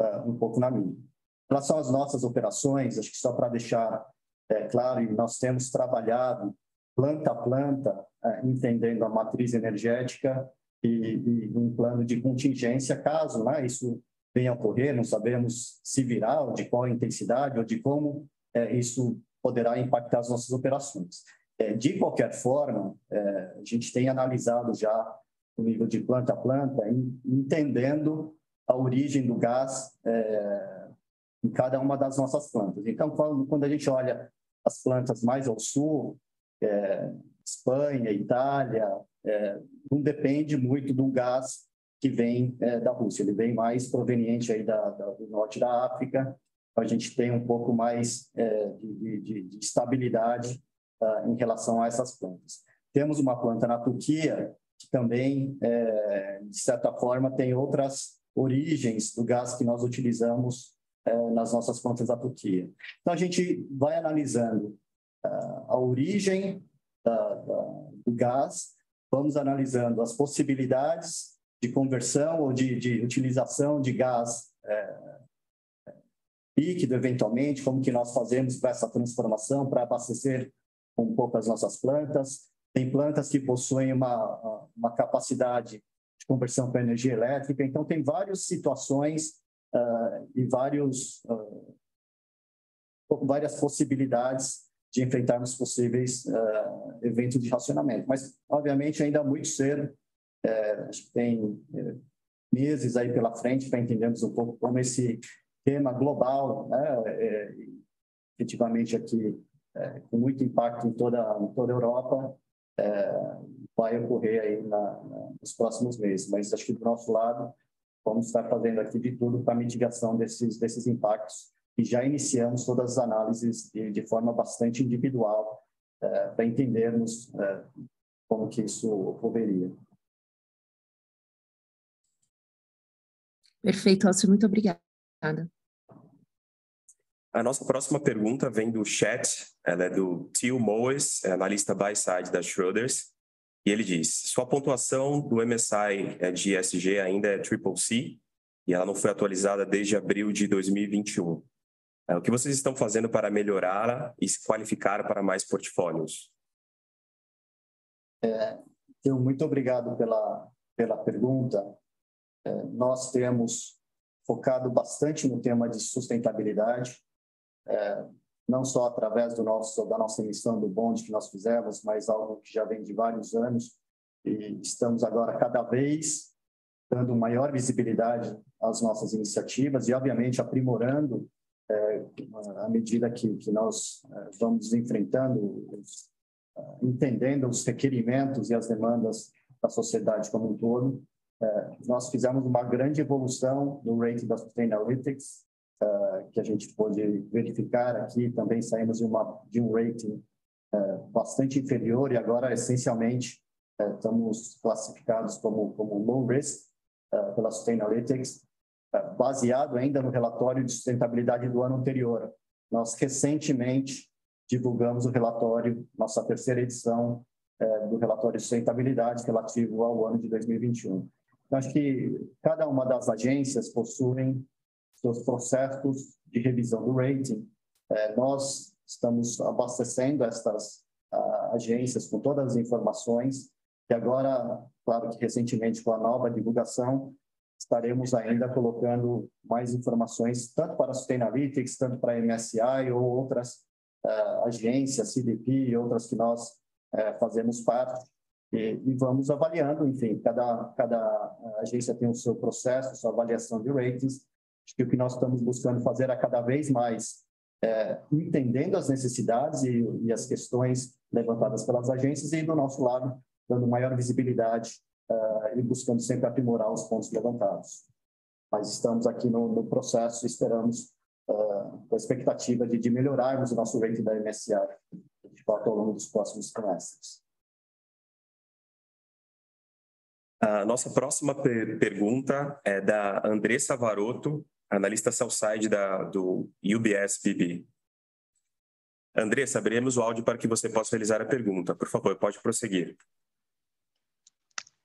uh, um pouco na mídia. Em relação às nossas operações, acho que só para deixar é, claro, nós temos trabalhado planta a planta, uh, entendendo a matriz energética e, e, um plano de contingência caso né, isso venha a ocorrer, não sabemos se virá, ou de qual intensidade, ou de como uh, isso poderá impactar as nossas operações. É, de qualquer forma, é, a gente tem analisado já nível de planta a planta, entendendo a origem do gás é, em cada uma das nossas plantas. Então, quando, a gente olha as plantas mais ao sul, é, Espanha, Itália, é, não depende muito do gás que vem é, da Rússia, ele vem mais proveniente aí da, da, do norte da África, a gente tem um pouco mais é, de, de, de, estabilidade uh, em relação a essas plantas. Temos uma planta na Turquia que também, é, de certa forma, tem outras origens do gás que nós utilizamos é, nas nossas plantas da Turquia. Então, a gente vai analisando uh, a origem da, da, do gás, vamos analisando as possibilidades de conversão ou de, de utilização de gás é, líquido, eventualmente, como que nós fazemos para essa transformação, para abastecer um pouco as nossas plantas. Tem plantas que possuem uma, uma capacidade de conversão para energia elétrica. Então, tem várias situações uh, e vários, uh, várias possibilidades de enfrentarmos possíveis uh, eventos de racionamento. Mas, obviamente, ainda muito cedo. É, acho que tem é, meses aí pela frente para entendermos um pouco como esse tema global, né, é, efetivamente aqui é, com muito impacto em toda, em toda a Europa, é, vai ocorrer aí na, na, nos próximos meses. Mas acho que do nosso lado, vamos estar fazendo aqui de tudo para mitigação desses, desses impactos e já iniciamos todas as análises de, de forma bastante individual é, para entendermos é, como que isso ocorreria. Perfeito, Alcio, muito obrigada. A nossa próxima pergunta vem do chat, ela é do Tio Moes, é analista buy-side da Schroders, e ele diz, sua pontuação do MSI é, de ESG ainda é Triple C, e ela não foi atualizada desde abril de 2021. É, o que vocês estão fazendo para melhorá-la e se qualificar para mais portfólios? É, então, muito obrigado pela, pela pergunta. É, nós temos focado bastante no tema de sustentabilidade é, não só através do nosso da nossa emissão do bonde que nós fizemos, mas algo que já vem de vários anos e estamos agora cada vez dando maior visibilidade às nossas iniciativas e obviamente aprimorando é, à medida que, que nós é, vamos enfrentando, os, é, entendendo os requerimentos e as demandas da sociedade como um todo. É, nós fizemos uma grande evolução no rating da Sustainalytics, uh, que a gente pôde verificar aqui, também saímos de, uma, de um rating uh, bastante inferior e agora, essencialmente, uh, estamos classificados como, como low risk pela Sustainalytics, baseado ainda no relatório de sustentabilidade do ano anterior. Nós, recentemente, divulgamos o relatório, nossa terceira edição do relatório de sustentabilidade relativo ao ano de 2021. Então, acho que cada uma das agências possuem seus processos de revisão do rating. É, nós estamos abastecendo estas uh, agências com todas as informações e agora, claro que recentemente com a nova divulgação, estaremos ainda colocando mais informações tanto para a Sustainalytics, tanto para a MSI ou outras uh, agências, CDP e outras que nós uh, fazemos parte e, e, vamos avaliando, enfim, cada, cada agência tem o seu processo, sua avaliação de ratings, acho que o que nós estamos buscando fazer é cada vez mais é, entendendo as necessidades e, e, as questões levantadas pelas agências e do nosso lado dando maior visibilidade uh, e buscando sempre aprimorar os pontos levantados. Mas estamos aqui no, no processo e esperamos uh, com a expectativa de, de, melhorarmos o nosso rating da MSI de fato ao longo dos próximos trimestres. A nossa próxima per pergunta é da Andressa Varoto, analista Southside do UBS BB. Andressa, abriremos o áudio para que você possa realizar a pergunta. Por favor, pode prosseguir.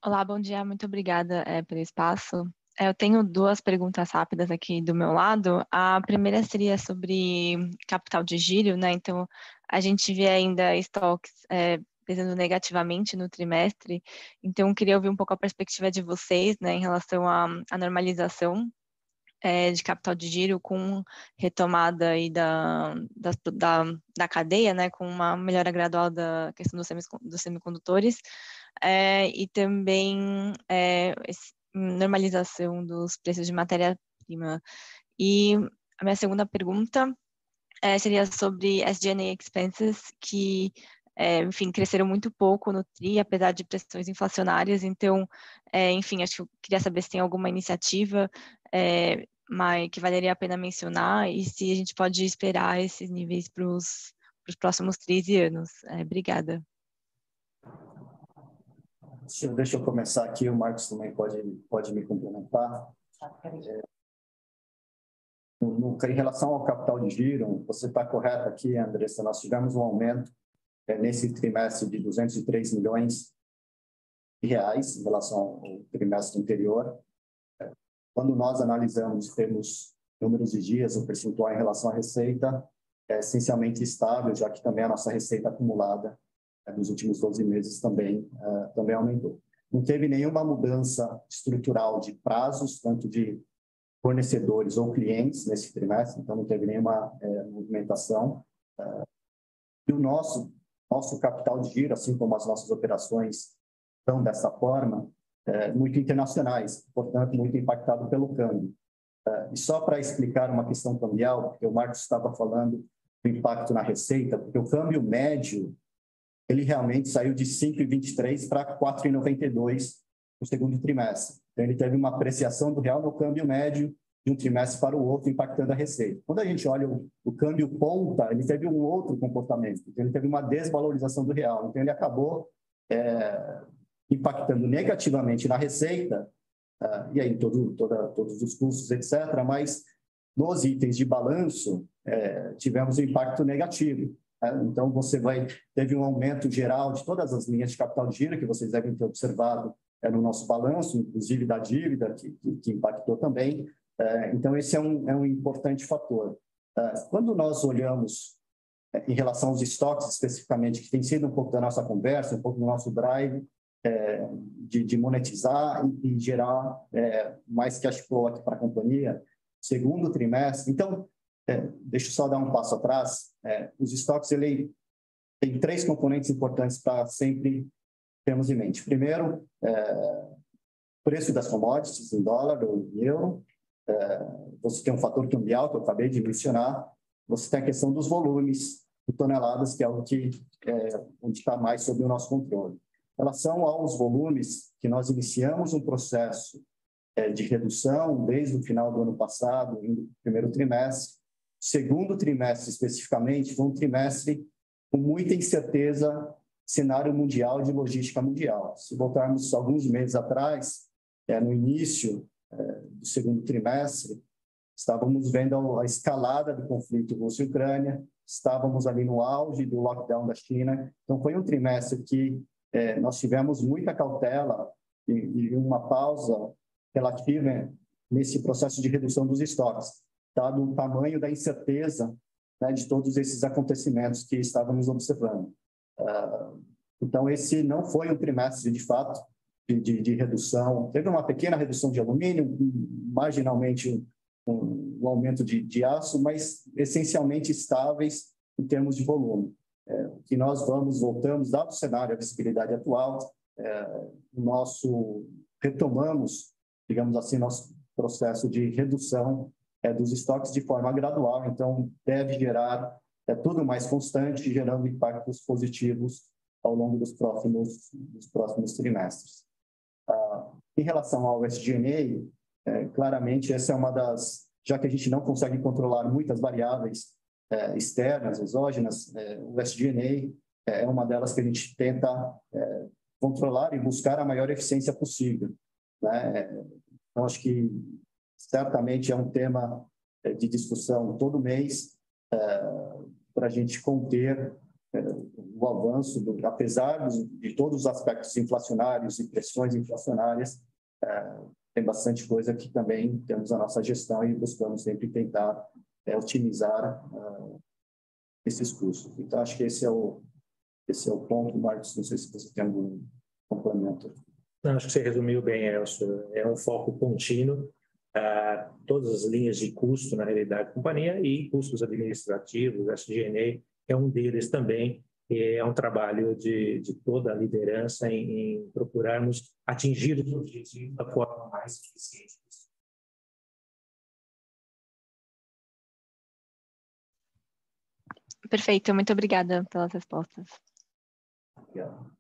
Olá, bom dia, muito obrigada é, pelo espaço. É, eu tenho duas perguntas rápidas aqui do meu lado. A primeira seria sobre capital de giro, né? Então, a gente vê ainda estoques é, pesando negativamente no trimestre. Então, queria ouvir um pouco a perspectiva de vocês, né, em relação à, à normalização é, de capital de giro com retomada aí da, da, da, da, cadeia, né, com uma melhora gradual da questão dos, dos semicondutores, é, e também é, normalização dos preços de matéria-prima. E a minha segunda pergunta é, seria sobre SG&A expenses, que é, enfim, cresceram muito pouco no TRI, apesar de pressões inflacionárias. Então, é, enfim, acho que eu queria saber se tem alguma iniciativa é, mas, que valeria a pena mencionar e se a gente pode esperar esses níveis para os próximos 13 anos. É, obrigada. Deixa, eu começar aqui, o Marcos também pode, pode me complementar. É, no, no, em relação ao capital de giro, você está correto aqui, Andressa, nós tivemos um aumento nesse trimestre de 203 milhões de reais em relação ao trimestre anterior. É, quando nós analisamos, temos números de dias, o percentual em relação à receita é essencialmente estável, já que também a nossa receita acumulada é, nos últimos 12 meses também, é, também aumentou. Não teve nenhuma mudança estrutural de prazos, tanto de fornecedores ou clientes nesse trimestre, então não teve nenhuma é, movimentação. É, e o nosso nosso capital de giro, assim como as nossas operações são dessa forma, é, muito internacionais, portanto, muito impactado pelo câmbio. É, e só para explicar uma questão cambial, porque o Marcos estava falando do impacto na receita, porque o câmbio médio, ele realmente saiu de 5,23 para 4,92 no segundo trimestre. Então, ele teve uma apreciação do real no câmbio médio de um trimestre para o outro, impactando a receita. Quando a gente olha o, o câmbio ponta, ele teve um outro comportamento, então ele teve uma desvalorização do real, então ele acabou é, impactando negativamente na receita, uh, e aí todo, toda, todos os custos, etc., mas nos itens de balanço é, tivemos um impacto negativo. Né? Então, você vai teve um aumento geral de todas as linhas de capital de giro que vocês devem ter observado é, no nosso balanço, inclusive da dívida, que, que, que impactou também, então, esse é um, é um importante fator. É, quando nós olhamos é, em relação aos estoques especificamente, que tem sido um pouco da nossa conversa, um pouco do nosso drive é, de, de, monetizar e, gerar é, mais cash flow aqui para a companhia, segundo trimestre. Então, é, deixa eu só dar um passo atrás. os estoques, ele tem três componentes importantes para sempre termos em mente. Primeiro, preço das commodities em dólar ou em euro. É, você tem um fator cambial, que eu acabei de mencionar, você tem a questão dos volumes de toneladas, que é algo que é, onde está mais sob o nosso controle. Em relação aos volumes, que nós iniciamos um processo é, de redução desde o final do ano passado, no primeiro trimestre. Segundo trimestre, especificamente, foi um trimestre com muita incerteza cenário mundial de logística mundial. Se voltarmos alguns meses atrás, é, no início do segundo trimestre, estávamos vendo a escalada do conflito Rússia-Ucrânia, estávamos ali no auge do lockdown da China. Então, foi um trimestre que é, nós tivemos muita cautela e, e, uma pausa relativa nesse processo de redução dos estoques, dado o tamanho da incerteza né, de todos esses acontecimentos que estávamos observando. Uh, então, esse não foi um trimestre, de fato, de, de, redução. Teve uma pequena redução de alumínio, marginalmente um, um aumento de, de, aço, mas essencialmente estáveis em termos de volume. É, que nós vamos, voltamos, dado o cenário, a visibilidade atual, é, nosso, retomamos, digamos assim, nosso processo de redução é, dos estoques de forma gradual, então deve gerar é, tudo mais constante, gerando impactos positivos ao longo dos próximos, dos próximos trimestres. Ah, em relação ao SG&A, é, claramente essa é uma das, já que a gente não consegue controlar muitas variáveis é, externas, exógenas, é, o SG&A é uma delas que a gente tenta é, controlar e buscar a maior eficiência possível. Né? Então, acho que certamente é um tema é, de discussão todo mês é, para a gente conter é, o avanço, do, apesar de todos os aspectos inflacionários e pressões inflacionárias, tem bastante coisa que também temos a nossa gestão e buscamos sempre tentar otimizar esses custos. Então, acho que esse é o, esse é o ponto, Marcos. Não sei se você tem algum complemento. Não, acho que você resumiu bem, Elcio. É um foco contínuo uh, todas as linhas de custo, na realidade, da companhia, e custos administrativos, SG&A é um deles também. É um trabalho de, de toda a liderança em, em procurarmos atingir os objetivos da forma mais eficiente Perfeito, muito obrigada pelas respostas. Obrigado.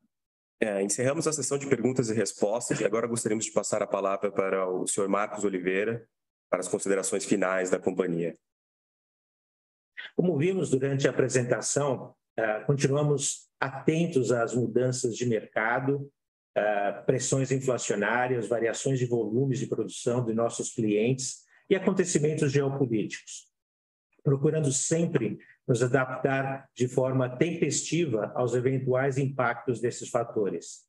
É, encerramos a sessão de perguntas e respostas e agora gostaríamos de passar a palavra para o senhor Marcos Oliveira para as considerações finais da companhia. Como vimos durante a apresentação, continuamos atentos às mudanças de mercado, uh, pressões inflacionárias, variações de volumes de produção de nossos clientes e acontecimentos geopolíticos, procurando sempre nos adaptar de forma tempestiva aos eventuais impactos desses fatores.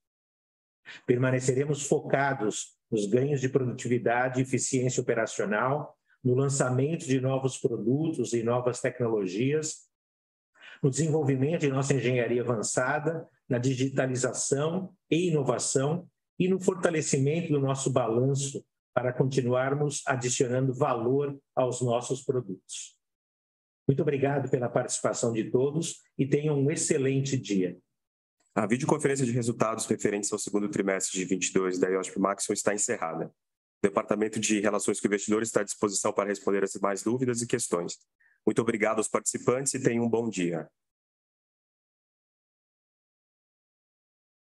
Permaneceremos focados nos ganhos de produtividade e eficiência operacional, no lançamento de novos produtos e novas tecnologias, no desenvolvimento de nossa engenharia avançada, na digitalização e inovação e no fortalecimento do nosso balanço para continuarmos adicionando valor aos nossos produtos. Muito obrigado pela participação de todos e tenham um excelente dia. A videoconferência de resultados referentes ao segundo trimestre de 22 da IOSP Maxion está encerrada. O Departamento de Relações com Investidores está à disposição para responder as demais dúvidas e questões. Muito obrigado aos participantes e tenham um bom dia.